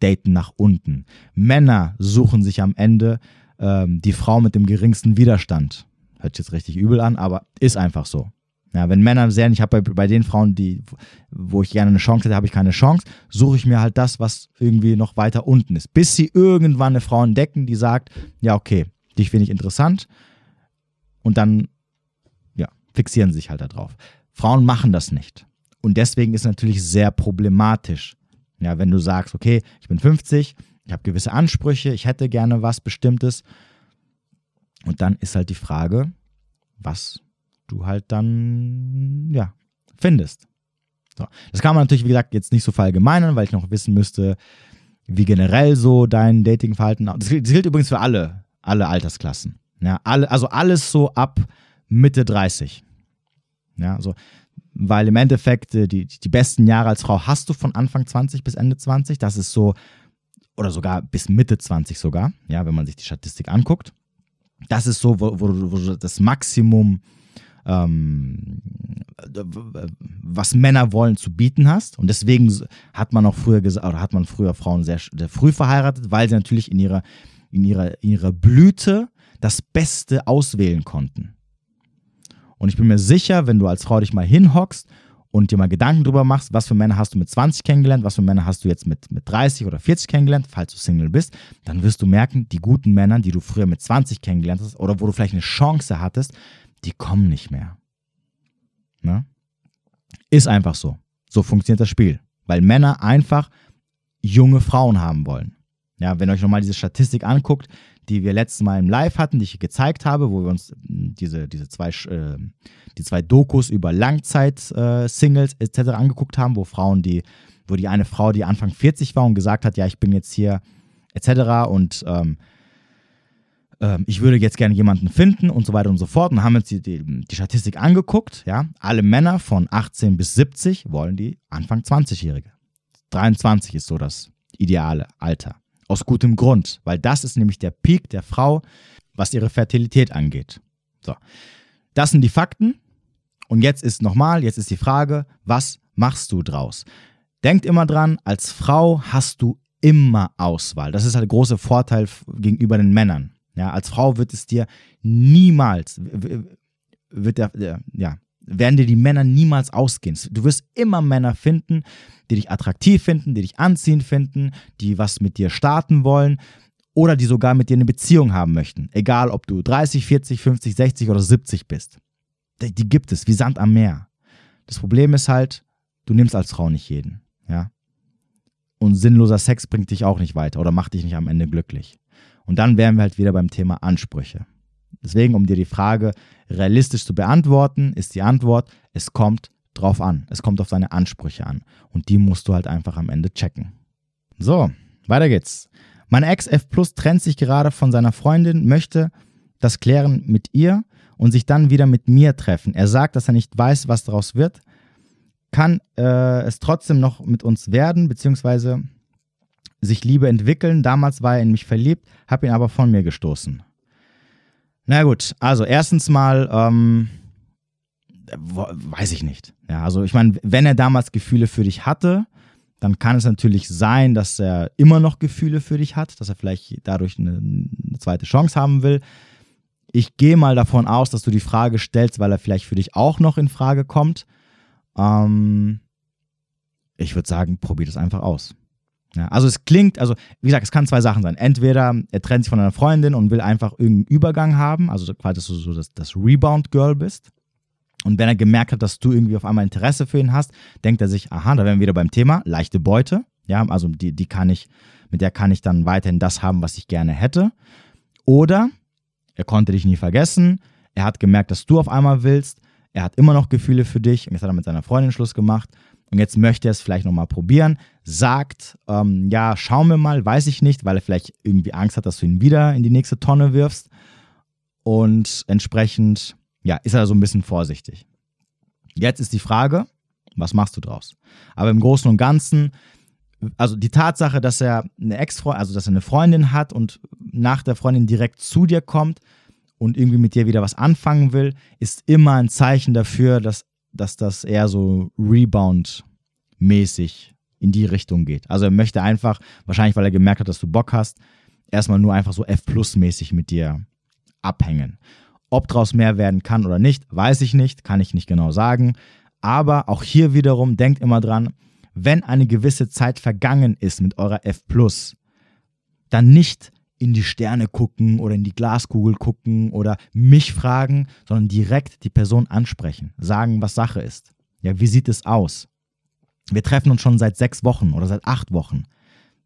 daten nach unten. Männer suchen sich am Ende ähm, die Frau mit dem geringsten Widerstand. Hört sich jetzt richtig übel an, aber ist einfach so. Ja, wenn Männer sehen, ich habe bei, bei den Frauen, die, wo ich gerne eine Chance hätte, habe ich keine Chance, suche ich mir halt das, was irgendwie noch weiter unten ist. Bis sie irgendwann eine Frau entdecken, die sagt, ja, okay, dich finde ich interessant. Und dann, ja, fixieren sich halt darauf. Frauen machen das nicht. Und deswegen ist es natürlich sehr problematisch. Ja, wenn du sagst, okay, ich bin 50, ich habe gewisse Ansprüche, ich hätte gerne was Bestimmtes. Und dann ist halt die Frage, was du halt dann, ja, findest. So. Das kann man natürlich, wie gesagt, jetzt nicht so verallgemeinern, weil ich noch wissen müsste, wie generell so dein Datingverhalten. Das gilt, das gilt übrigens für alle, alle Altersklassen. Ja, alle, also alles so ab Mitte 30. Ja, so, weil im Endeffekt äh, die, die besten Jahre als Frau hast du von Anfang 20 bis Ende 20. Das ist so, oder sogar bis Mitte 20 sogar, ja, wenn man sich die Statistik anguckt. Das ist so, wo, wo, wo das Maximum ähm, was Männer wollen, zu bieten hast. Und deswegen hat man auch früher gesagt, oder hat man früher Frauen sehr, sehr früh verheiratet, weil sie natürlich in ihrer, in ihrer, in ihrer Blüte das Beste auswählen konnten. Und ich bin mir sicher, wenn du als Frau dich mal hinhockst und dir mal Gedanken drüber machst, was für Männer hast du mit 20 kennengelernt, was für Männer hast du jetzt mit, mit 30 oder 40 kennengelernt, falls du Single bist, dann wirst du merken, die guten Männer, die du früher mit 20 kennengelernt hast oder wo du vielleicht eine Chance hattest, die kommen nicht mehr. Ne? Ist einfach so. So funktioniert das Spiel. Weil Männer einfach junge Frauen haben wollen. Ja, wenn ihr euch nochmal diese Statistik anguckt, die wir letztes Mal im Live hatten, die ich gezeigt habe, wo wir uns hm, diese, diese zwei, äh, die zwei Dokus über Langzeit-Singles äh, etc. angeguckt haben, wo Frauen, die, wo die eine Frau, die Anfang 40 war und gesagt hat, ja, ich bin jetzt hier etc. und ähm, ähm, ich würde jetzt gerne jemanden finden und so weiter und so fort. Und haben uns die, die, die Statistik angeguckt. Ja? Alle Männer von 18 bis 70 wollen die Anfang 20-Jährige. 23 ist so das ideale Alter. Aus gutem Grund, weil das ist nämlich der Peak der Frau, was ihre Fertilität angeht. So. Das sind die Fakten. Und jetzt ist nochmal, jetzt ist die Frage, was machst du draus? Denkt immer dran, als Frau hast du immer Auswahl. Das ist halt der große Vorteil gegenüber den Männern. Ja, als Frau wird es dir niemals, wird der, ja, werden dir die Männer niemals ausgehen. Du wirst immer Männer finden, die dich attraktiv finden, die dich anziehen finden, die was mit dir starten wollen oder die sogar mit dir eine Beziehung haben möchten. Egal, ob du 30, 40, 50, 60 oder 70 bist. Die, die gibt es, wie Sand am Meer. Das Problem ist halt, du nimmst als Frau nicht jeden. Ja? Und sinnloser Sex bringt dich auch nicht weiter oder macht dich nicht am Ende glücklich. Und dann wären wir halt wieder beim Thema Ansprüche. Deswegen, um dir die Frage realistisch zu beantworten, ist die Antwort, es kommt drauf an. Es kommt auf deine Ansprüche an. Und die musst du halt einfach am Ende checken. So, weiter geht's. Mein Ex F Plus trennt sich gerade von seiner Freundin, möchte das klären mit ihr und sich dann wieder mit mir treffen. Er sagt, dass er nicht weiß, was daraus wird. Kann äh, es trotzdem noch mit uns werden, beziehungsweise sich Liebe entwickeln. Damals war er in mich verliebt, habe ihn aber von mir gestoßen. Na gut, also erstens mal, ähm, weiß ich nicht. Ja, also ich meine, wenn er damals Gefühle für dich hatte, dann kann es natürlich sein, dass er immer noch Gefühle für dich hat, dass er vielleicht dadurch eine, eine zweite Chance haben will. Ich gehe mal davon aus, dass du die Frage stellst, weil er vielleicht für dich auch noch in Frage kommt. Ähm, ich würde sagen, probier das einfach aus. Ja, also es klingt, also wie gesagt, es kann zwei Sachen sein. Entweder er trennt sich von einer Freundin und will einfach irgendeinen Übergang haben, also quasi, dass du so das, das Rebound-Girl bist. Und wenn er gemerkt hat, dass du irgendwie auf einmal Interesse für ihn hast, denkt er sich, aha, da wären wir wieder beim Thema, leichte Beute. Ja, also die, die kann ich, mit der kann ich dann weiterhin das haben, was ich gerne hätte. Oder er konnte dich nie vergessen, er hat gemerkt, dass du auf einmal willst, er hat immer noch Gefühle für dich und jetzt hat er mit seiner Freundin Schluss gemacht und jetzt möchte er es vielleicht nochmal probieren, sagt, ähm, ja, schauen wir mal, weiß ich nicht, weil er vielleicht irgendwie Angst hat, dass du ihn wieder in die nächste Tonne wirfst. Und entsprechend, ja, ist er so ein bisschen vorsichtig. Jetzt ist die Frage, was machst du draus? Aber im Großen und Ganzen, also die Tatsache, dass er eine Ex-Freundin, also dass er eine Freundin hat und nach der Freundin direkt zu dir kommt und irgendwie mit dir wieder was anfangen will, ist immer ein Zeichen dafür, dass, dass das eher so Rebound-mäßig in die Richtung geht. Also er möchte einfach, wahrscheinlich weil er gemerkt hat, dass du Bock hast, erstmal nur einfach so F-Plus-mäßig mit dir abhängen. Ob daraus mehr werden kann oder nicht, weiß ich nicht, kann ich nicht genau sagen. Aber auch hier wiederum denkt immer dran, wenn eine gewisse Zeit vergangen ist mit eurer F, dann nicht in die Sterne gucken oder in die Glaskugel gucken oder mich fragen, sondern direkt die Person ansprechen, sagen, was Sache ist. Ja, wie sieht es aus? Wir treffen uns schon seit sechs Wochen oder seit acht Wochen.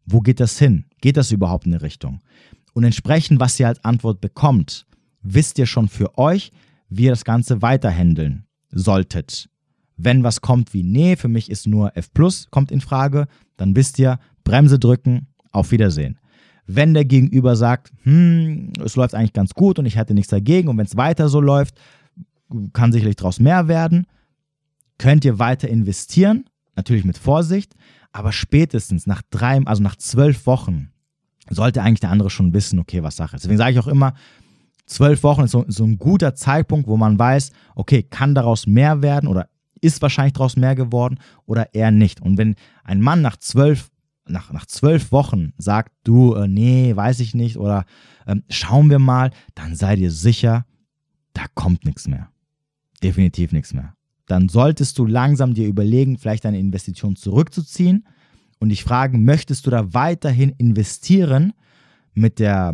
Wo geht das hin? Geht das überhaupt in eine Richtung? Und entsprechend, was ihr als Antwort bekommt, wisst ihr schon für euch, wie ihr das Ganze weiterhandeln solltet. Wenn was kommt wie, nee, für mich ist nur F kommt in Frage, dann wisst ihr, Bremse drücken, auf Wiedersehen. Wenn der Gegenüber sagt, hm, es läuft eigentlich ganz gut und ich hätte nichts dagegen und wenn es weiter so läuft, kann sicherlich daraus mehr werden, könnt ihr weiter investieren, natürlich mit Vorsicht, aber spätestens nach drei, also nach zwölf Wochen sollte eigentlich der andere schon wissen, okay, was Sache ist. Deswegen sage ich auch immer, zwölf Wochen ist so, so ein guter Zeitpunkt, wo man weiß, okay, kann daraus mehr werden oder ist wahrscheinlich daraus mehr geworden oder eher nicht. Und wenn ein Mann nach zwölf, nach, nach zwölf Wochen sagt, du, äh, nee, weiß ich nicht oder ähm, schauen wir mal, dann sei dir sicher, da kommt nichts mehr. Definitiv nichts mehr. Dann solltest du langsam dir überlegen, vielleicht deine Investition zurückzuziehen und dich fragen, möchtest du da weiterhin investieren mit der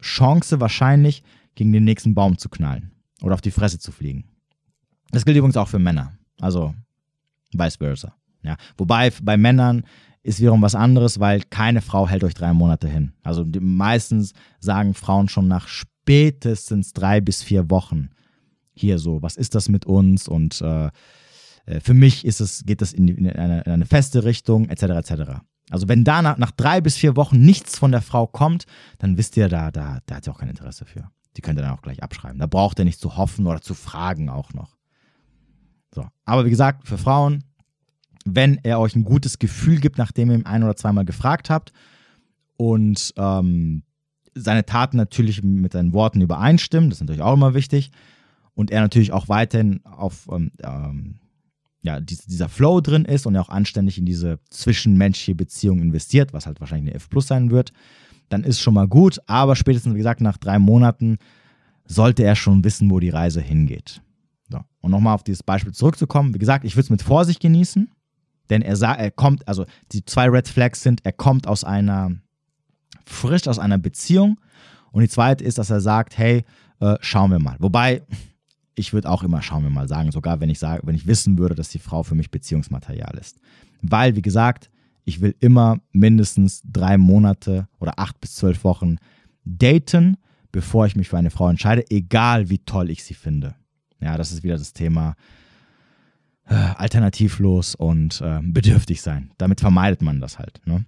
Chance wahrscheinlich gegen den nächsten Baum zu knallen oder auf die Fresse zu fliegen. Das gilt übrigens auch für Männer. Also vice versa. Ja. Wobei bei Männern ist wiederum was anderes, weil keine Frau hält euch drei Monate hin. Also meistens sagen Frauen schon nach spätestens drei bis vier Wochen hier so, was ist das mit uns und äh, äh für mich ist es, geht das in, in, eine, in, eine, feste Richtung, etc. etc. Also wenn da nach, nach, drei bis vier Wochen nichts von der Frau kommt, dann wisst ihr, da, da, da hat sie auch kein Interesse für. Die könnt ihr dann auch gleich abschreiben. Da braucht ihr nicht zu hoffen oder zu fragen auch noch. So. Aber wie gesagt, für Frauen, wenn er euch ein gutes Gefühl gibt, nachdem ihr ihn ein oder zweimal gefragt habt und ähm, seine Taten natürlich mit seinen Worten übereinstimmen, das ist natürlich auch immer wichtig, und er natürlich auch weiterhin auf ähm, ähm, ja, dieser Flow drin ist und er auch anständig in diese zwischenmenschliche Beziehung investiert, was halt wahrscheinlich eine F Plus sein wird, dann ist schon mal gut. Aber spätestens, wie gesagt, nach drei Monaten sollte er schon wissen, wo die Reise hingeht. So. Und nochmal auf dieses Beispiel zurückzukommen. Wie gesagt, ich würde es mit Vorsicht genießen, denn er, sah, er kommt, also die zwei Red Flags sind, er kommt aus einer, frisch aus einer Beziehung. Und die zweite ist, dass er sagt, hey, äh, schauen wir mal. Wobei, ich würde auch immer schauen wir mal sagen, sogar wenn ich sage, wenn ich wissen würde, dass die Frau für mich Beziehungsmaterial ist. Weil, wie gesagt, ich will immer mindestens drei Monate oder acht bis zwölf Wochen daten, bevor ich mich für eine Frau entscheide, egal wie toll ich sie finde. Ja, das ist wieder das Thema alternativlos und äh, bedürftig sein. Damit vermeidet man das halt. Ne?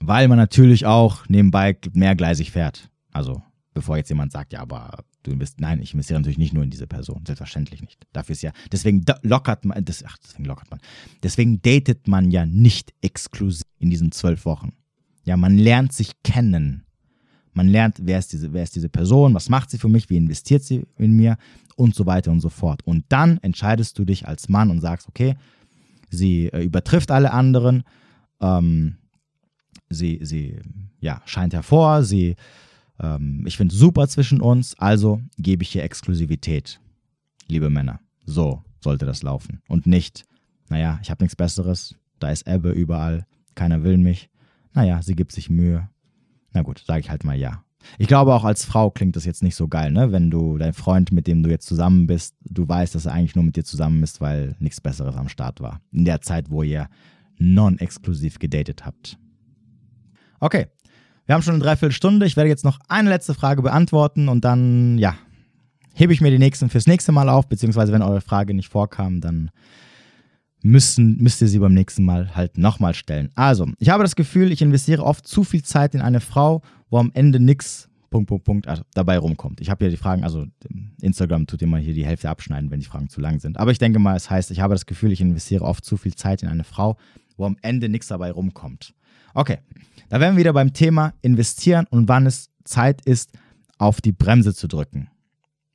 Weil man natürlich auch nebenbei mehrgleisig fährt. Also, bevor jetzt jemand sagt, ja, aber du investierst, nein, ich investiere natürlich nicht nur in diese Person, selbstverständlich nicht. Dafür ist ja, deswegen lockert man, das, ach, deswegen lockert man, deswegen datet man ja nicht exklusiv in diesen zwölf Wochen. Ja, man lernt sich kennen. Man lernt, wer ist, diese, wer ist diese Person, was macht sie für mich, wie investiert sie in mir und so weiter und so fort. Und dann entscheidest du dich als Mann und sagst, okay, sie äh, übertrifft alle anderen, ähm, sie, sie ja, scheint hervor, sie, ähm, ich finde super zwischen uns, also gebe ich ihr Exklusivität, liebe Männer. So sollte das laufen. Und nicht, naja, ich habe nichts Besseres, da ist Ebbe überall, keiner will mich. Naja, sie gibt sich Mühe. Na gut, sage ich halt mal ja. Ich glaube, auch als Frau klingt das jetzt nicht so geil, ne? Wenn du, dein Freund, mit dem du jetzt zusammen bist, du weißt, dass er eigentlich nur mit dir zusammen ist, weil nichts Besseres am Start war. In der Zeit, wo ihr non-exklusiv gedatet habt. Okay, wir haben schon eine Dreiviertelstunde. Ich werde jetzt noch eine letzte Frage beantworten und dann, ja, hebe ich mir die nächsten fürs nächste Mal auf, beziehungsweise wenn eure Frage nicht vorkam, dann müssen, müsst ihr sie beim nächsten Mal halt nochmal stellen. Also, ich habe das Gefühl, ich investiere oft zu viel Zeit in eine Frau, wo am Ende nichts Punkt, Punkt, Punkt also dabei rumkommt. Ich habe ja die Fragen, also Instagram tut immer hier die Hälfte abschneiden, wenn die Fragen zu lang sind. Aber ich denke mal, es heißt, ich habe das Gefühl, ich investiere oft zu viel Zeit in eine Frau, wo am Ende nichts dabei rumkommt. Okay, da wären wir wieder beim Thema investieren und wann es Zeit ist, auf die Bremse zu drücken.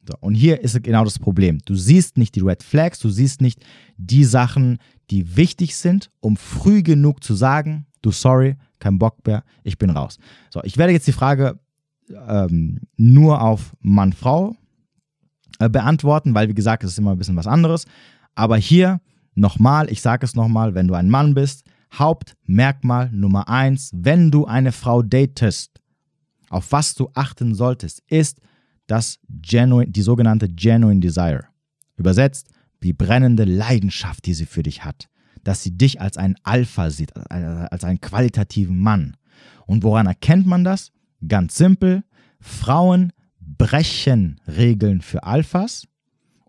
So, und hier ist genau das Problem. Du siehst nicht die Red Flags, du siehst nicht die Sachen, die wichtig sind, um früh genug zu sagen, du sorry, kein Bock mehr, ich bin raus. So, ich werde jetzt die Frage ähm, nur auf Mann-Frau äh, beantworten, weil wie gesagt, es ist immer ein bisschen was anderes. Aber hier nochmal, ich sage es nochmal, wenn du ein Mann bist, Hauptmerkmal Nummer eins, wenn du eine Frau datest, auf was du achten solltest, ist das genuine, die sogenannte Genuine Desire. Übersetzt, die brennende Leidenschaft, die sie für dich hat. Dass sie dich als einen Alpha sieht, als einen qualitativen Mann. Und woran erkennt man das? Ganz simpel. Frauen brechen Regeln für Alphas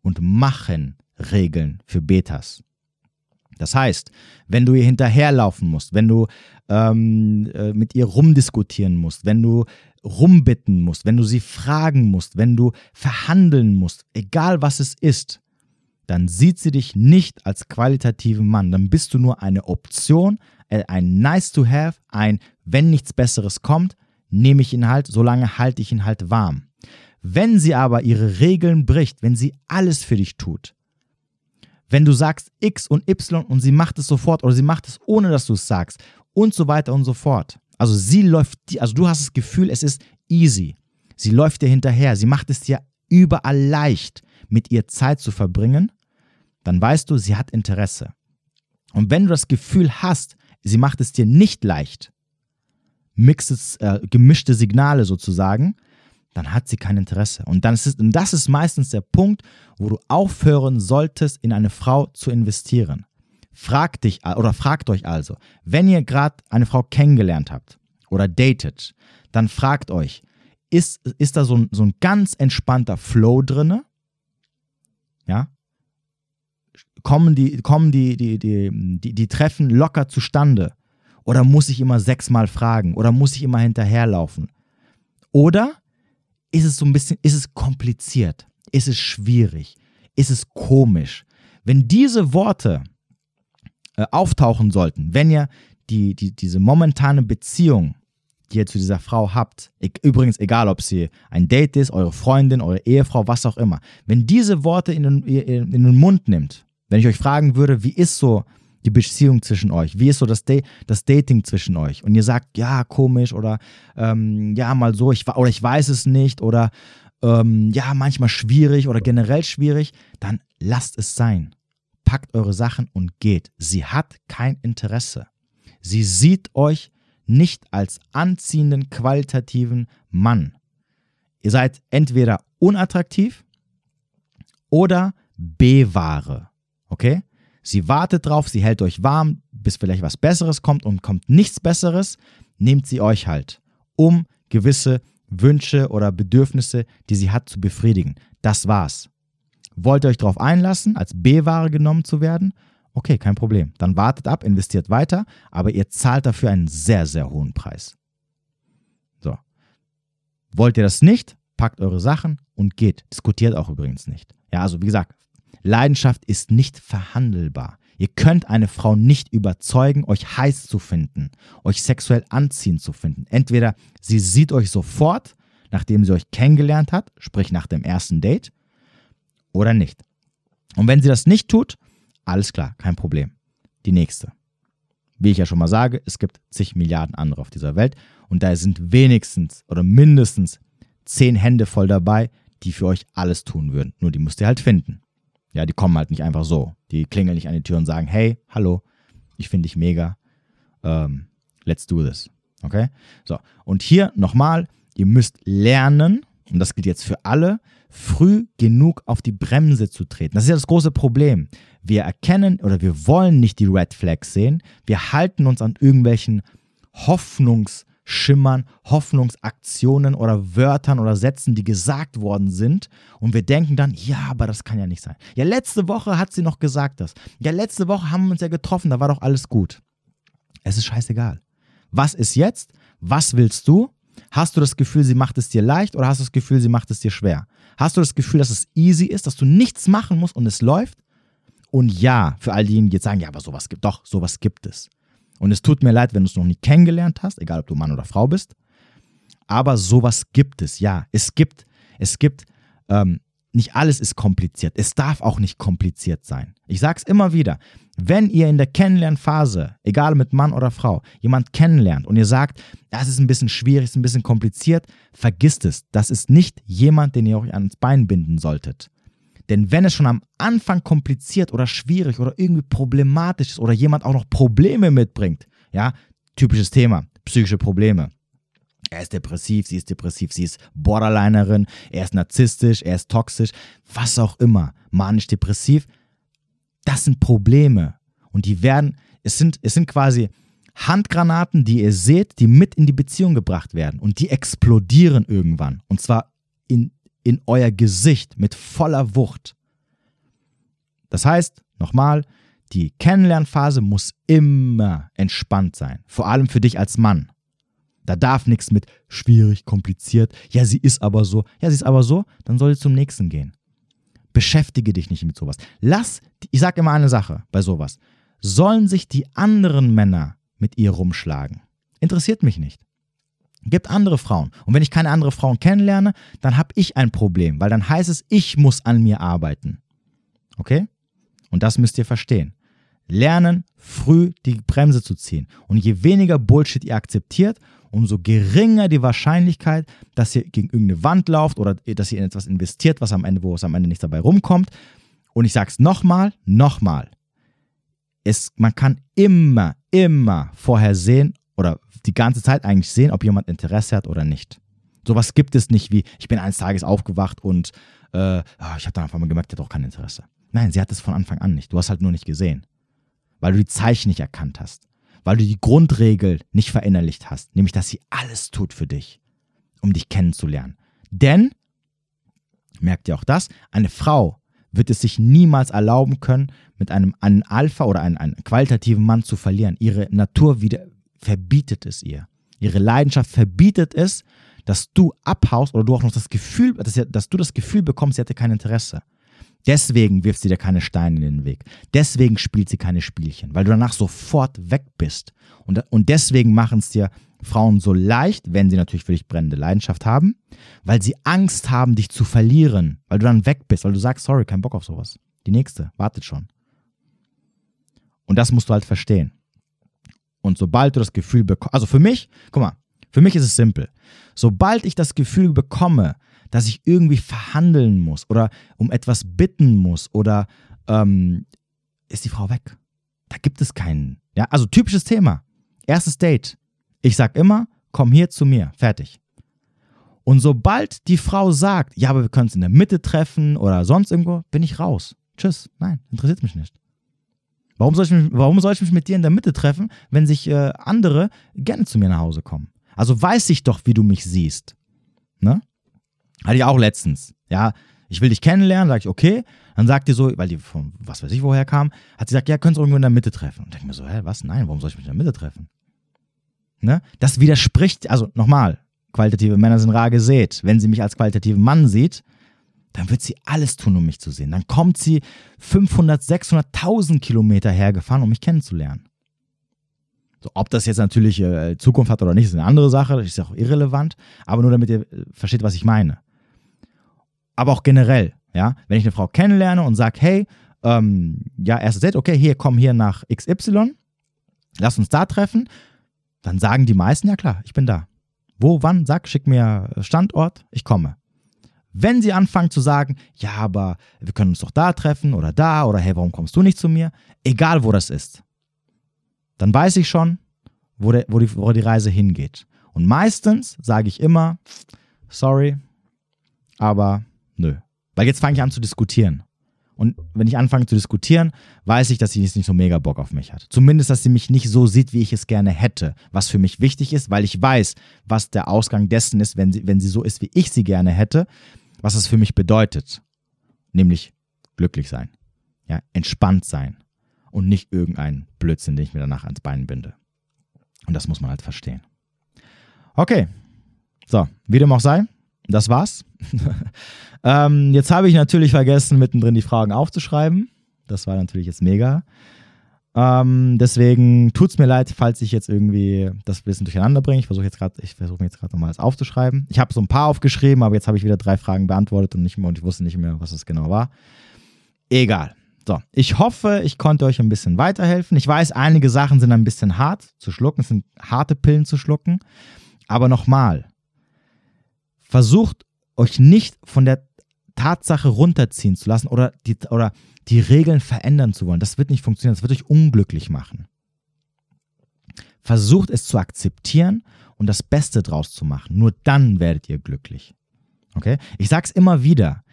und machen Regeln für Betas. Das heißt, wenn du ihr hinterherlaufen musst, wenn du ähm, äh, mit ihr rumdiskutieren musst, wenn du rumbitten musst, wenn du sie fragen musst, wenn du verhandeln musst, egal was es ist, dann sieht sie dich nicht als qualitativen Mann. Dann bist du nur eine Option, äh, ein Nice to have, ein Wenn nichts Besseres kommt, nehme ich ihn halt, solange halte ich ihn halt warm. Wenn sie aber ihre Regeln bricht, wenn sie alles für dich tut, wenn du sagst X und Y und sie macht es sofort oder sie macht es ohne, dass du es sagst und so weiter und so fort, also sie läuft, also du hast das Gefühl, es ist easy. Sie läuft dir hinterher. Sie macht es dir überall leicht, mit ihr Zeit zu verbringen. Dann weißt du, sie hat Interesse. Und wenn du das Gefühl hast, sie macht es dir nicht leicht, mixes, äh, gemischte Signale sozusagen, dann hat sie kein Interesse. Und, dann ist es, und das ist meistens der Punkt, wo du aufhören solltest, in eine Frau zu investieren. Fragt dich oder fragt euch also, wenn ihr gerade eine Frau kennengelernt habt oder datet, dann fragt euch, ist, ist da so ein, so ein ganz entspannter Flow drinne? Ja? Kommen die, kommen die, die, die, die, die Treffen locker zustande? Oder muss ich immer sechsmal fragen? Oder muss ich immer hinterherlaufen? Oder ist es so ein bisschen, ist es kompliziert? Ist es schwierig? Ist es komisch? Wenn diese Worte äh, auftauchen sollten, wenn ihr die, die, diese momentane Beziehung, die ihr zu dieser Frau habt, e übrigens egal, ob sie ein Date ist, eure Freundin, eure Ehefrau, was auch immer, wenn diese Worte in den, in den Mund nimmt, wenn ich euch fragen würde, wie ist so die Beziehung zwischen euch? Wie ist so das, Da das Dating zwischen euch? Und ihr sagt, ja, komisch oder ähm, ja, mal so, ich, oder ich weiß es nicht oder ähm, ja, manchmal schwierig oder generell schwierig, dann lasst es sein packt eure Sachen und geht. Sie hat kein Interesse. Sie sieht euch nicht als anziehenden, qualitativen Mann. Ihr seid entweder unattraktiv oder B-Ware. Okay? Sie wartet drauf, sie hält euch warm, bis vielleicht was Besseres kommt und kommt nichts Besseres, nehmt sie euch halt, um gewisse Wünsche oder Bedürfnisse, die sie hat, zu befriedigen. Das war's. Wollt ihr euch darauf einlassen, als B-Ware genommen zu werden? Okay, kein Problem. Dann wartet ab, investiert weiter, aber ihr zahlt dafür einen sehr, sehr hohen Preis. So. Wollt ihr das nicht? Packt eure Sachen und geht. Diskutiert auch übrigens nicht. Ja, also wie gesagt, Leidenschaft ist nicht verhandelbar. Ihr könnt eine Frau nicht überzeugen, euch heiß zu finden, euch sexuell anziehend zu finden. Entweder sie sieht euch sofort, nachdem sie euch kennengelernt hat, sprich nach dem ersten Date, oder nicht. Und wenn sie das nicht tut, alles klar, kein Problem. Die nächste. Wie ich ja schon mal sage, es gibt zig Milliarden andere auf dieser Welt und da sind wenigstens oder mindestens zehn Hände voll dabei, die für euch alles tun würden. Nur die müsst ihr halt finden. Ja, die kommen halt nicht einfach so. Die klingeln nicht an die Tür und sagen, hey, hallo, ich finde dich mega. Ähm, let's do this. Okay? So, und hier nochmal, ihr müsst lernen, und das gilt jetzt für alle, früh genug auf die Bremse zu treten. Das ist ja das große Problem. Wir erkennen oder wir wollen nicht die Red Flags sehen. Wir halten uns an irgendwelchen Hoffnungsschimmern, Hoffnungsaktionen oder Wörtern oder Sätzen, die gesagt worden sind. Und wir denken dann, ja, aber das kann ja nicht sein. Ja, letzte Woche hat sie noch gesagt das. Ja, letzte Woche haben wir uns ja getroffen, da war doch alles gut. Es ist scheißegal. Was ist jetzt? Was willst du? Hast du das Gefühl, sie macht es dir leicht oder hast du das Gefühl, sie macht es dir schwer? Hast du das Gefühl, dass es easy ist, dass du nichts machen musst und es läuft? Und ja, für all diejenigen, die jetzt sagen, ja, aber sowas gibt doch, sowas gibt es. Und es tut mir leid, wenn du es noch nie kennengelernt hast, egal ob du Mann oder Frau bist. Aber sowas gibt es, ja. Es gibt, es gibt, ähm, nicht alles ist kompliziert. Es darf auch nicht kompliziert sein. Ich sage es immer wieder. Wenn ihr in der Kennenlernphase, egal mit Mann oder Frau, jemand kennenlernt und ihr sagt, das ist ein bisschen schwierig, ist ein bisschen kompliziert, vergisst es. Das ist nicht jemand, den ihr euch ans Bein binden solltet. Denn wenn es schon am Anfang kompliziert oder schwierig oder irgendwie problematisch ist oder jemand auch noch Probleme mitbringt, ja, typisches Thema, psychische Probleme. Er ist depressiv, sie ist depressiv, sie ist Borderlinerin, er ist narzisstisch, er ist toxisch, was auch immer, manisch-depressiv. Das sind Probleme und die werden, es sind, es sind quasi Handgranaten, die ihr seht, die mit in die Beziehung gebracht werden und die explodieren irgendwann und zwar in in euer Gesicht mit voller Wucht. Das heißt, nochmal, die Kennenlernphase muss immer entspannt sein, vor allem für dich als Mann. Da darf nichts mit schwierig, kompliziert, ja, sie ist aber so, ja, sie ist aber so, dann soll sie zum nächsten gehen. Beschäftige dich nicht mit sowas. Lass, ich sage immer eine Sache bei sowas. Sollen sich die anderen Männer mit ihr rumschlagen? Interessiert mich nicht. Gibt andere Frauen. Und wenn ich keine anderen Frauen kennenlerne, dann habe ich ein Problem, weil dann heißt es, ich muss an mir arbeiten. Okay? Und das müsst ihr verstehen. Lernen, früh die Bremse zu ziehen. Und je weniger Bullshit ihr akzeptiert, umso geringer die Wahrscheinlichkeit, dass ihr gegen irgendeine Wand lauft oder dass ihr in etwas investiert, was am Ende, wo es am Ende nichts dabei rumkommt. Und ich sage es nochmal, nochmal. Es, man kann immer, immer vorhersehen oder die ganze Zeit eigentlich sehen, ob jemand Interesse hat oder nicht. Sowas gibt es nicht wie, ich bin eines Tages aufgewacht und äh, ah, ich habe dann auf einmal gemerkt, der hat doch kein Interesse. Nein, sie hat es von Anfang an nicht. Du hast halt nur nicht gesehen. Weil du die Zeichen nicht erkannt hast. Weil du die Grundregel nicht verinnerlicht hast. Nämlich, dass sie alles tut für dich, um dich kennenzulernen. Denn, merkt ihr auch das, eine Frau wird es sich niemals erlauben können, mit einem, einem Alpha oder einem, einem qualitativen Mann zu verlieren. Ihre Natur wieder, verbietet es ihr. Ihre Leidenschaft verbietet es, dass du abhaust oder du auch noch das Gefühl, dass, dass du das Gefühl bekommst, sie hätte kein Interesse. Deswegen wirft sie dir keine Steine in den Weg. Deswegen spielt sie keine Spielchen, weil du danach sofort weg bist. Und, und deswegen machen es dir Frauen so leicht, wenn sie natürlich für dich brennende Leidenschaft haben, weil sie Angst haben, dich zu verlieren, weil du dann weg bist, weil du sagst, sorry, kein Bock auf sowas. Die nächste, wartet schon. Und das musst du halt verstehen. Und sobald du das Gefühl bekommst, also für mich, guck mal, für mich ist es simpel. Sobald ich das Gefühl bekomme, dass ich irgendwie verhandeln muss oder um etwas bitten muss oder ähm, ist die Frau weg. Da gibt es keinen. Ja, also typisches Thema. Erstes Date. Ich sag immer, komm hier zu mir. Fertig. Und sobald die Frau sagt, ja, aber wir können es in der Mitte treffen oder sonst irgendwo, bin ich raus. Tschüss. Nein, interessiert mich nicht. Warum soll, ich mich, warum soll ich mich mit dir in der Mitte treffen, wenn sich äh, andere gerne zu mir nach Hause kommen? Also weiß ich doch, wie du mich siehst. Ne? Hatte ich auch letztens. Ja, ich will dich kennenlernen, sag ich, okay. Dann sagt die so, weil die von was weiß ich woher kam, hat sie gesagt, ja, könntest du irgendwo in der Mitte treffen. Und ich mir so, hä, was? Nein, warum soll ich mich in der Mitte treffen? Ne? Das widerspricht, also nochmal, qualitative Männer sind rar gesät. Wenn sie mich als qualitativen Mann sieht, dann wird sie alles tun, um mich zu sehen. Dann kommt sie 500, 600.000 Kilometer hergefahren, um mich kennenzulernen. So, ob das jetzt natürlich äh, Zukunft hat oder nicht, ist eine andere Sache, das ist auch irrelevant, aber nur damit ihr äh, versteht, was ich meine. Aber auch generell, ja, wenn ich eine Frau kennenlerne und sage, hey, ähm, ja, erstes Date, okay, hier, komm hier nach XY, lass uns da treffen, dann sagen die meisten, ja klar, ich bin da. Wo, wann, sag, schick mir Standort, ich komme. Wenn sie anfangen zu sagen, ja, aber wir können uns doch da treffen oder da oder hey, warum kommst du nicht zu mir? Egal, wo das ist. Dann weiß ich schon, wo, der, wo, die, wo die Reise hingeht. Und meistens sage ich immer, sorry, aber nö. Weil jetzt fange ich an zu diskutieren. Und wenn ich anfange zu diskutieren, weiß ich, dass sie nicht so mega Bock auf mich hat. Zumindest, dass sie mich nicht so sieht, wie ich es gerne hätte. Was für mich wichtig ist, weil ich weiß, was der Ausgang dessen ist, wenn sie, wenn sie so ist, wie ich sie gerne hätte was es für mich bedeutet, nämlich glücklich sein, ja, entspannt sein und nicht irgendein Blödsinn, den ich mir danach ans Bein binde. Und das muss man halt verstehen. Okay, So, wie dem auch sei, das war's. ähm, jetzt habe ich natürlich vergessen, mittendrin die Fragen aufzuschreiben. Das war natürlich jetzt mega. Ähm, deswegen tut es mir leid, falls ich jetzt irgendwie das ein bisschen durcheinander bringe. Ich versuche jetzt gerade, ich versuche jetzt gerade nochmal das aufzuschreiben. Ich habe so ein paar aufgeschrieben, aber jetzt habe ich wieder drei Fragen beantwortet und, nicht mehr, und ich wusste nicht mehr, was das genau war. Egal. So, ich hoffe, ich konnte euch ein bisschen weiterhelfen. Ich weiß, einige Sachen sind ein bisschen hart zu schlucken, es sind harte Pillen zu schlucken. Aber nochmal, versucht euch nicht von der Tatsache runterziehen zu lassen oder die, oder die Regeln verändern zu wollen. Das wird nicht funktionieren, das wird euch unglücklich machen. Versucht es zu akzeptieren und das Beste draus zu machen. Nur dann werdet ihr glücklich. Okay? Ich sage es immer wieder.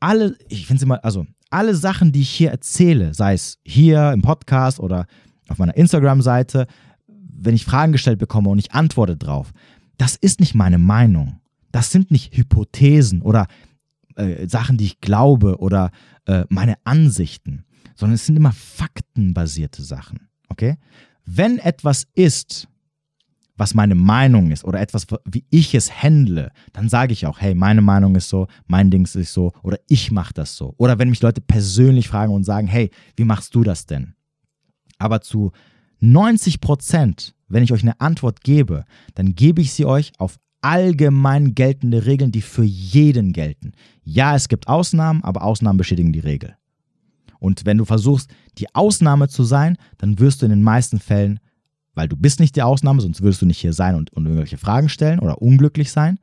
Alle, ich finde immer, also alle Sachen, die ich hier erzähle, sei es hier im Podcast oder auf meiner Instagram-Seite, wenn ich Fragen gestellt bekomme und ich antworte drauf, das ist nicht meine Meinung. Das sind nicht Hypothesen oder äh, Sachen, die ich glaube oder äh, meine Ansichten, sondern es sind immer faktenbasierte Sachen. Okay? Wenn etwas ist, was meine Meinung ist oder etwas, wie ich es handle, dann sage ich auch, hey, meine Meinung ist so, mein Ding ist so oder ich mache das so. Oder wenn mich Leute persönlich fragen und sagen, hey, wie machst du das denn? Aber zu 90 Prozent, wenn ich euch eine Antwort gebe, dann gebe ich sie euch auf allgemein geltende Regeln, die für jeden gelten. Ja, es gibt Ausnahmen, aber Ausnahmen bestätigen die Regel. Und wenn du versuchst, die Ausnahme zu sein, dann wirst du in den meisten Fällen weil du bist nicht die Ausnahme, sonst würdest du nicht hier sein und, und irgendwelche Fragen stellen oder unglücklich sein,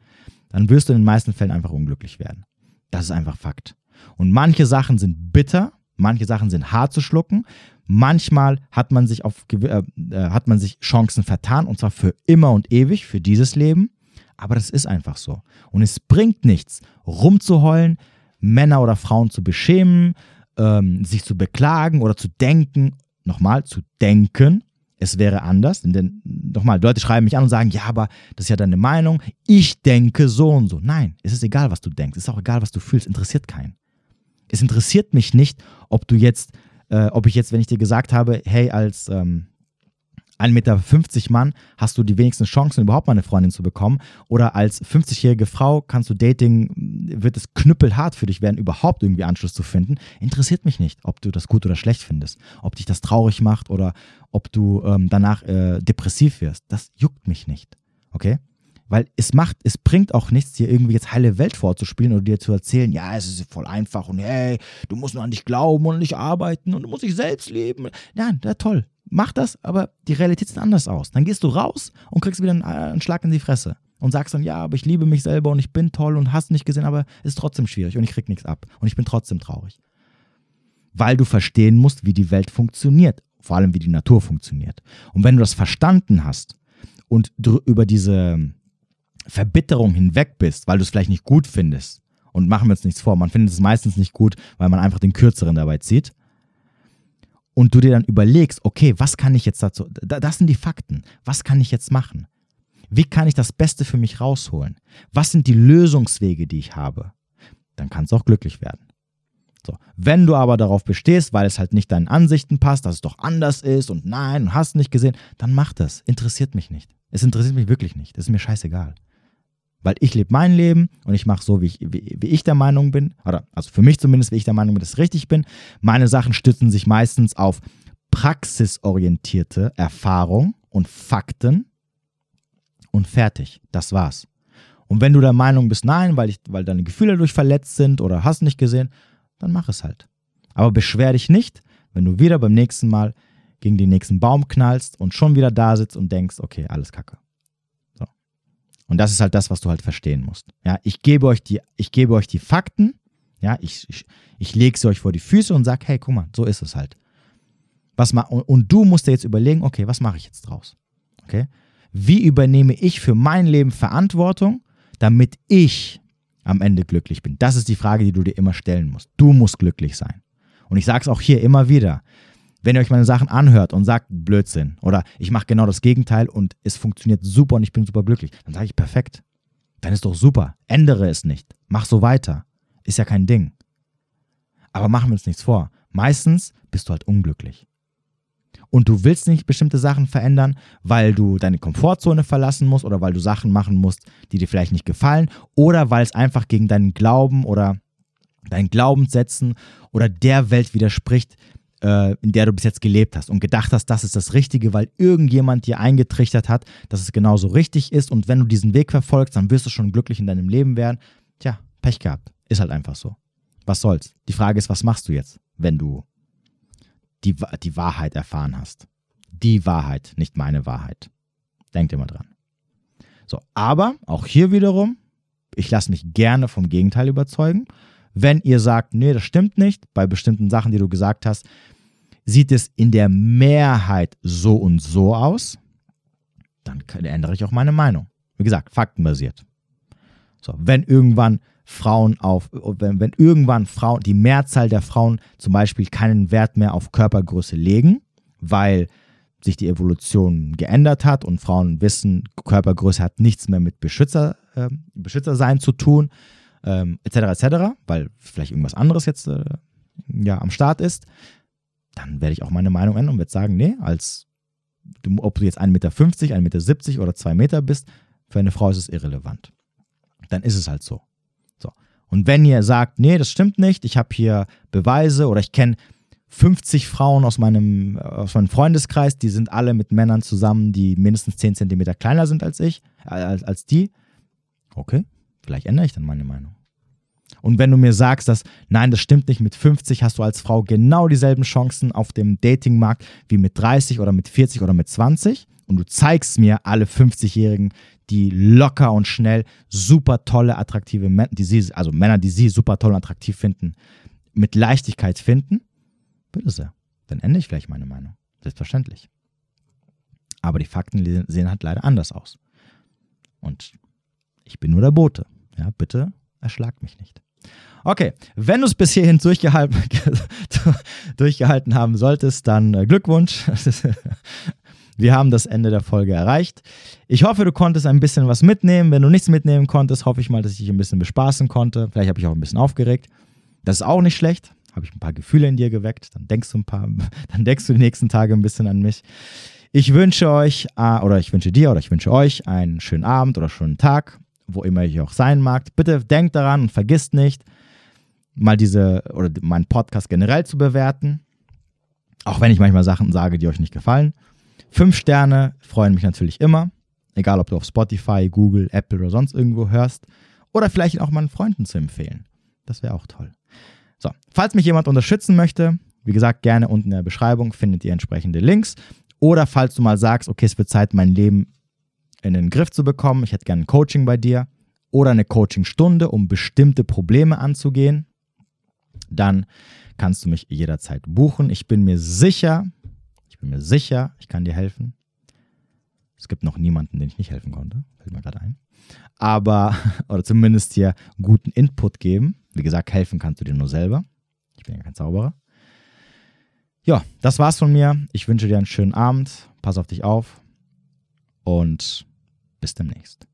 dann wirst du in den meisten Fällen einfach unglücklich werden. Das ist einfach Fakt. Und manche Sachen sind bitter, manche Sachen sind hart zu schlucken, manchmal hat man sich auf äh, äh, hat man sich Chancen vertan und zwar für immer und ewig für dieses Leben, aber das ist einfach so. Und es bringt nichts, rumzuheulen, Männer oder Frauen zu beschämen, ähm, sich zu beklagen oder zu denken, nochmal zu denken, es wäre anders. Denn nochmal, Leute schreiben mich an und sagen, ja, aber das ist ja deine Meinung. Ich denke so und so. Nein, es ist egal, was du denkst. Es ist auch egal, was du fühlst. Interessiert keinen. Es interessiert mich nicht, ob du jetzt, äh, ob ich jetzt, wenn ich dir gesagt habe, hey, als ähm, 1,50 Meter Mann hast du die wenigsten Chancen, überhaupt mal eine Freundin zu bekommen. Oder als 50-jährige Frau kannst du Dating, wird es knüppelhart für dich werden, überhaupt irgendwie Anschluss zu finden. Interessiert mich nicht, ob du das gut oder schlecht findest. Ob dich das traurig macht oder ob du ähm, danach äh, depressiv wirst. Das juckt mich nicht. Okay? Weil es macht, es bringt auch nichts, dir irgendwie jetzt heile Welt vorzuspielen oder dir zu erzählen, ja, es ist voll einfach und hey, du musst nur an dich glauben und nicht arbeiten und du musst dich selbst leben. Ja, ja toll mach das, aber die Realität sieht anders aus. Dann gehst du raus und kriegst wieder einen, äh, einen, Schlag in die Fresse und sagst dann, ja, aber ich liebe mich selber und ich bin toll und hast nicht gesehen, aber es ist trotzdem schwierig und ich krieg nichts ab und ich bin trotzdem traurig. Weil du verstehen musst, wie die Welt funktioniert, vor allem wie die Natur funktioniert. Und wenn du das verstanden hast und über diese Verbitterung hinweg bist, weil du es vielleicht nicht gut findest, und machen wir uns nichts vor, man findet es meistens nicht gut, weil man einfach den Kürzeren dabei zieht, und du dir dann überlegst, okay, was kann ich jetzt dazu, das sind die Fakten, was kann ich jetzt machen? Wie kann ich das Beste für mich rausholen? Was sind die Lösungswege, die ich habe? Dann kannst du auch glücklich werden. So. Wenn du aber darauf bestehst, weil es halt nicht deinen Ansichten passt, dass es doch anders ist und nein, hast nicht gesehen, dann mach das. Interessiert mich nicht. Es interessiert mich wirklich nicht. Das ist mir scheißegal. Weil ich lebe mein Leben und ich mache so, wie ich, wie, wie ich der Meinung bin, oder also für mich zumindest, wie ich der Meinung bin, dass ich richtig bin. Meine Sachen stützen sich meistens auf praxisorientierte Erfahrung und Fakten und fertig. Das war's. Und wenn du der Meinung bist, nein, weil, ich, weil deine Gefühle dadurch verletzt sind oder hast nicht gesehen, dann mach es halt. Aber beschwer dich nicht, wenn du wieder beim nächsten Mal gegen den nächsten Baum knallst und schon wieder da sitzt und denkst, okay, alles kacke. Und das ist halt das, was du halt verstehen musst. Ja, ich gebe euch die, ich gebe euch die Fakten, ja, ich, ich, ich lege sie euch vor die Füße und sage, hey, guck mal, so ist es halt. Was ma und, und du musst dir jetzt überlegen, okay, was mache ich jetzt draus? Okay? Wie übernehme ich für mein Leben Verantwortung, damit ich am Ende glücklich bin? Das ist die Frage, die du dir immer stellen musst. Du musst glücklich sein. Und ich sage es auch hier immer wieder wenn ihr euch meine Sachen anhört und sagt Blödsinn oder ich mache genau das Gegenteil und es funktioniert super und ich bin super glücklich, dann sage ich perfekt. Dann ist doch super. Ändere es nicht. Mach so weiter. Ist ja kein Ding. Aber machen wir uns nichts vor. Meistens bist du halt unglücklich. und du willst nicht bestimmte Sachen verändern, weil du deine Komfortzone verlassen musst oder weil du Sachen machen musst, die dir vielleicht nicht gefallen oder weil es einfach gegen deinen Glauben oder deinen Glaubenssätzen oder der Welt widerspricht, äh, in der du bis jetzt gelebt hast und gedacht hast, das ist das Richtige, weil irgendjemand dir eingetrichtert hat, dass es genauso richtig ist und wenn du diesen Weg verfolgst, dann wirst du schon glücklich in deinem Leben werden. Tja, Pech gehabt. Ist halt einfach so. Was soll's? Die Frage ist, was machst du jetzt, wenn du die, die Wahrheit erfahren hast? Die Wahrheit, nicht meine Wahrheit. Denkt immer dran. So, aber auch hier wiederum, ich lasse mich gerne vom Gegenteil überzeugen. Wenn ihr sagt, nee, das stimmt nicht, bei bestimmten Sachen, die du gesagt hast, sieht es in der Mehrheit so und so aus, dann ändere ich auch meine Meinung. Wie gesagt, faktenbasiert. So, wenn irgendwann Frauen auf, wenn, wenn irgendwann Frauen, die Mehrzahl der Frauen zum Beispiel keinen Wert mehr auf Körpergröße legen, weil sich die Evolution geändert hat und Frauen wissen, Körpergröße hat nichts mehr mit Beschützer, äh, Beschützersein zu tun, ähm, etc. etc., weil vielleicht irgendwas anderes jetzt äh, ja, am Start ist, dann werde ich auch meine Meinung ändern und werde sagen, nee, als du, ob du jetzt 1,50 Meter, 1,70 Meter oder 2 Meter bist, für eine Frau ist es irrelevant. Dann ist es halt so. so. Und wenn ihr sagt, nee, das stimmt nicht, ich habe hier Beweise oder ich kenne 50 Frauen aus meinem, aus meinem Freundeskreis, die sind alle mit Männern zusammen, die mindestens 10 Zentimeter kleiner sind als ich, äh, als, als die. Okay, Vielleicht ändere ich dann meine Meinung. Und wenn du mir sagst, dass nein, das stimmt nicht, mit 50 hast du als Frau genau dieselben Chancen auf dem Datingmarkt wie mit 30 oder mit 40 oder mit 20 und du zeigst mir alle 50-Jährigen, die locker und schnell super tolle, attraktive Männer, die sie, also Männer, die sie super toll und attraktiv finden, mit Leichtigkeit finden, bitte sehr. Dann ändere ich vielleicht meine Meinung. Selbstverständlich. Aber die Fakten sehen halt leider anders aus. Und ich bin nur der Bote. Ja, bitte erschlag mich nicht. Okay, wenn du es bis hierhin durchgehalten, durchgehalten haben solltest, dann äh, Glückwunsch. Wir haben das Ende der Folge erreicht. Ich hoffe, du konntest ein bisschen was mitnehmen. Wenn du nichts mitnehmen konntest, hoffe ich mal, dass ich dich ein bisschen bespaßen konnte. Vielleicht habe ich auch ein bisschen aufgeregt. Das ist auch nicht schlecht. Habe ich ein paar Gefühle in dir geweckt. Dann denkst du ein paar, dann denkst du die nächsten Tage ein bisschen an mich. Ich wünsche euch, äh, oder ich wünsche dir, oder ich wünsche euch einen schönen Abend oder schönen Tag wo immer ich auch sein mag. Bitte denkt daran und vergisst nicht, mal diese oder meinen Podcast generell zu bewerten. Auch wenn ich manchmal Sachen sage, die euch nicht gefallen. Fünf Sterne freuen mich natürlich immer. Egal, ob du auf Spotify, Google, Apple oder sonst irgendwo hörst. Oder vielleicht auch meinen Freunden zu empfehlen. Das wäre auch toll. So, falls mich jemand unterstützen möchte, wie gesagt, gerne unten in der Beschreibung findet ihr entsprechende Links. Oder falls du mal sagst, okay, es wird Zeit, mein Leben in den Griff zu bekommen. Ich hätte gerne ein Coaching bei dir oder eine Coachingstunde, um bestimmte Probleme anzugehen. Dann kannst du mich jederzeit buchen. Ich bin mir sicher, ich bin mir sicher, ich kann dir helfen. Es gibt noch niemanden, den ich nicht helfen konnte, fällt mir gerade ein. Aber, oder zumindest hier guten Input geben. Wie gesagt, helfen kannst du dir nur selber. Ich bin ja kein Zauberer. Ja, das war's von mir. Ich wünsche dir einen schönen Abend. Pass auf dich auf. Und bis demnächst.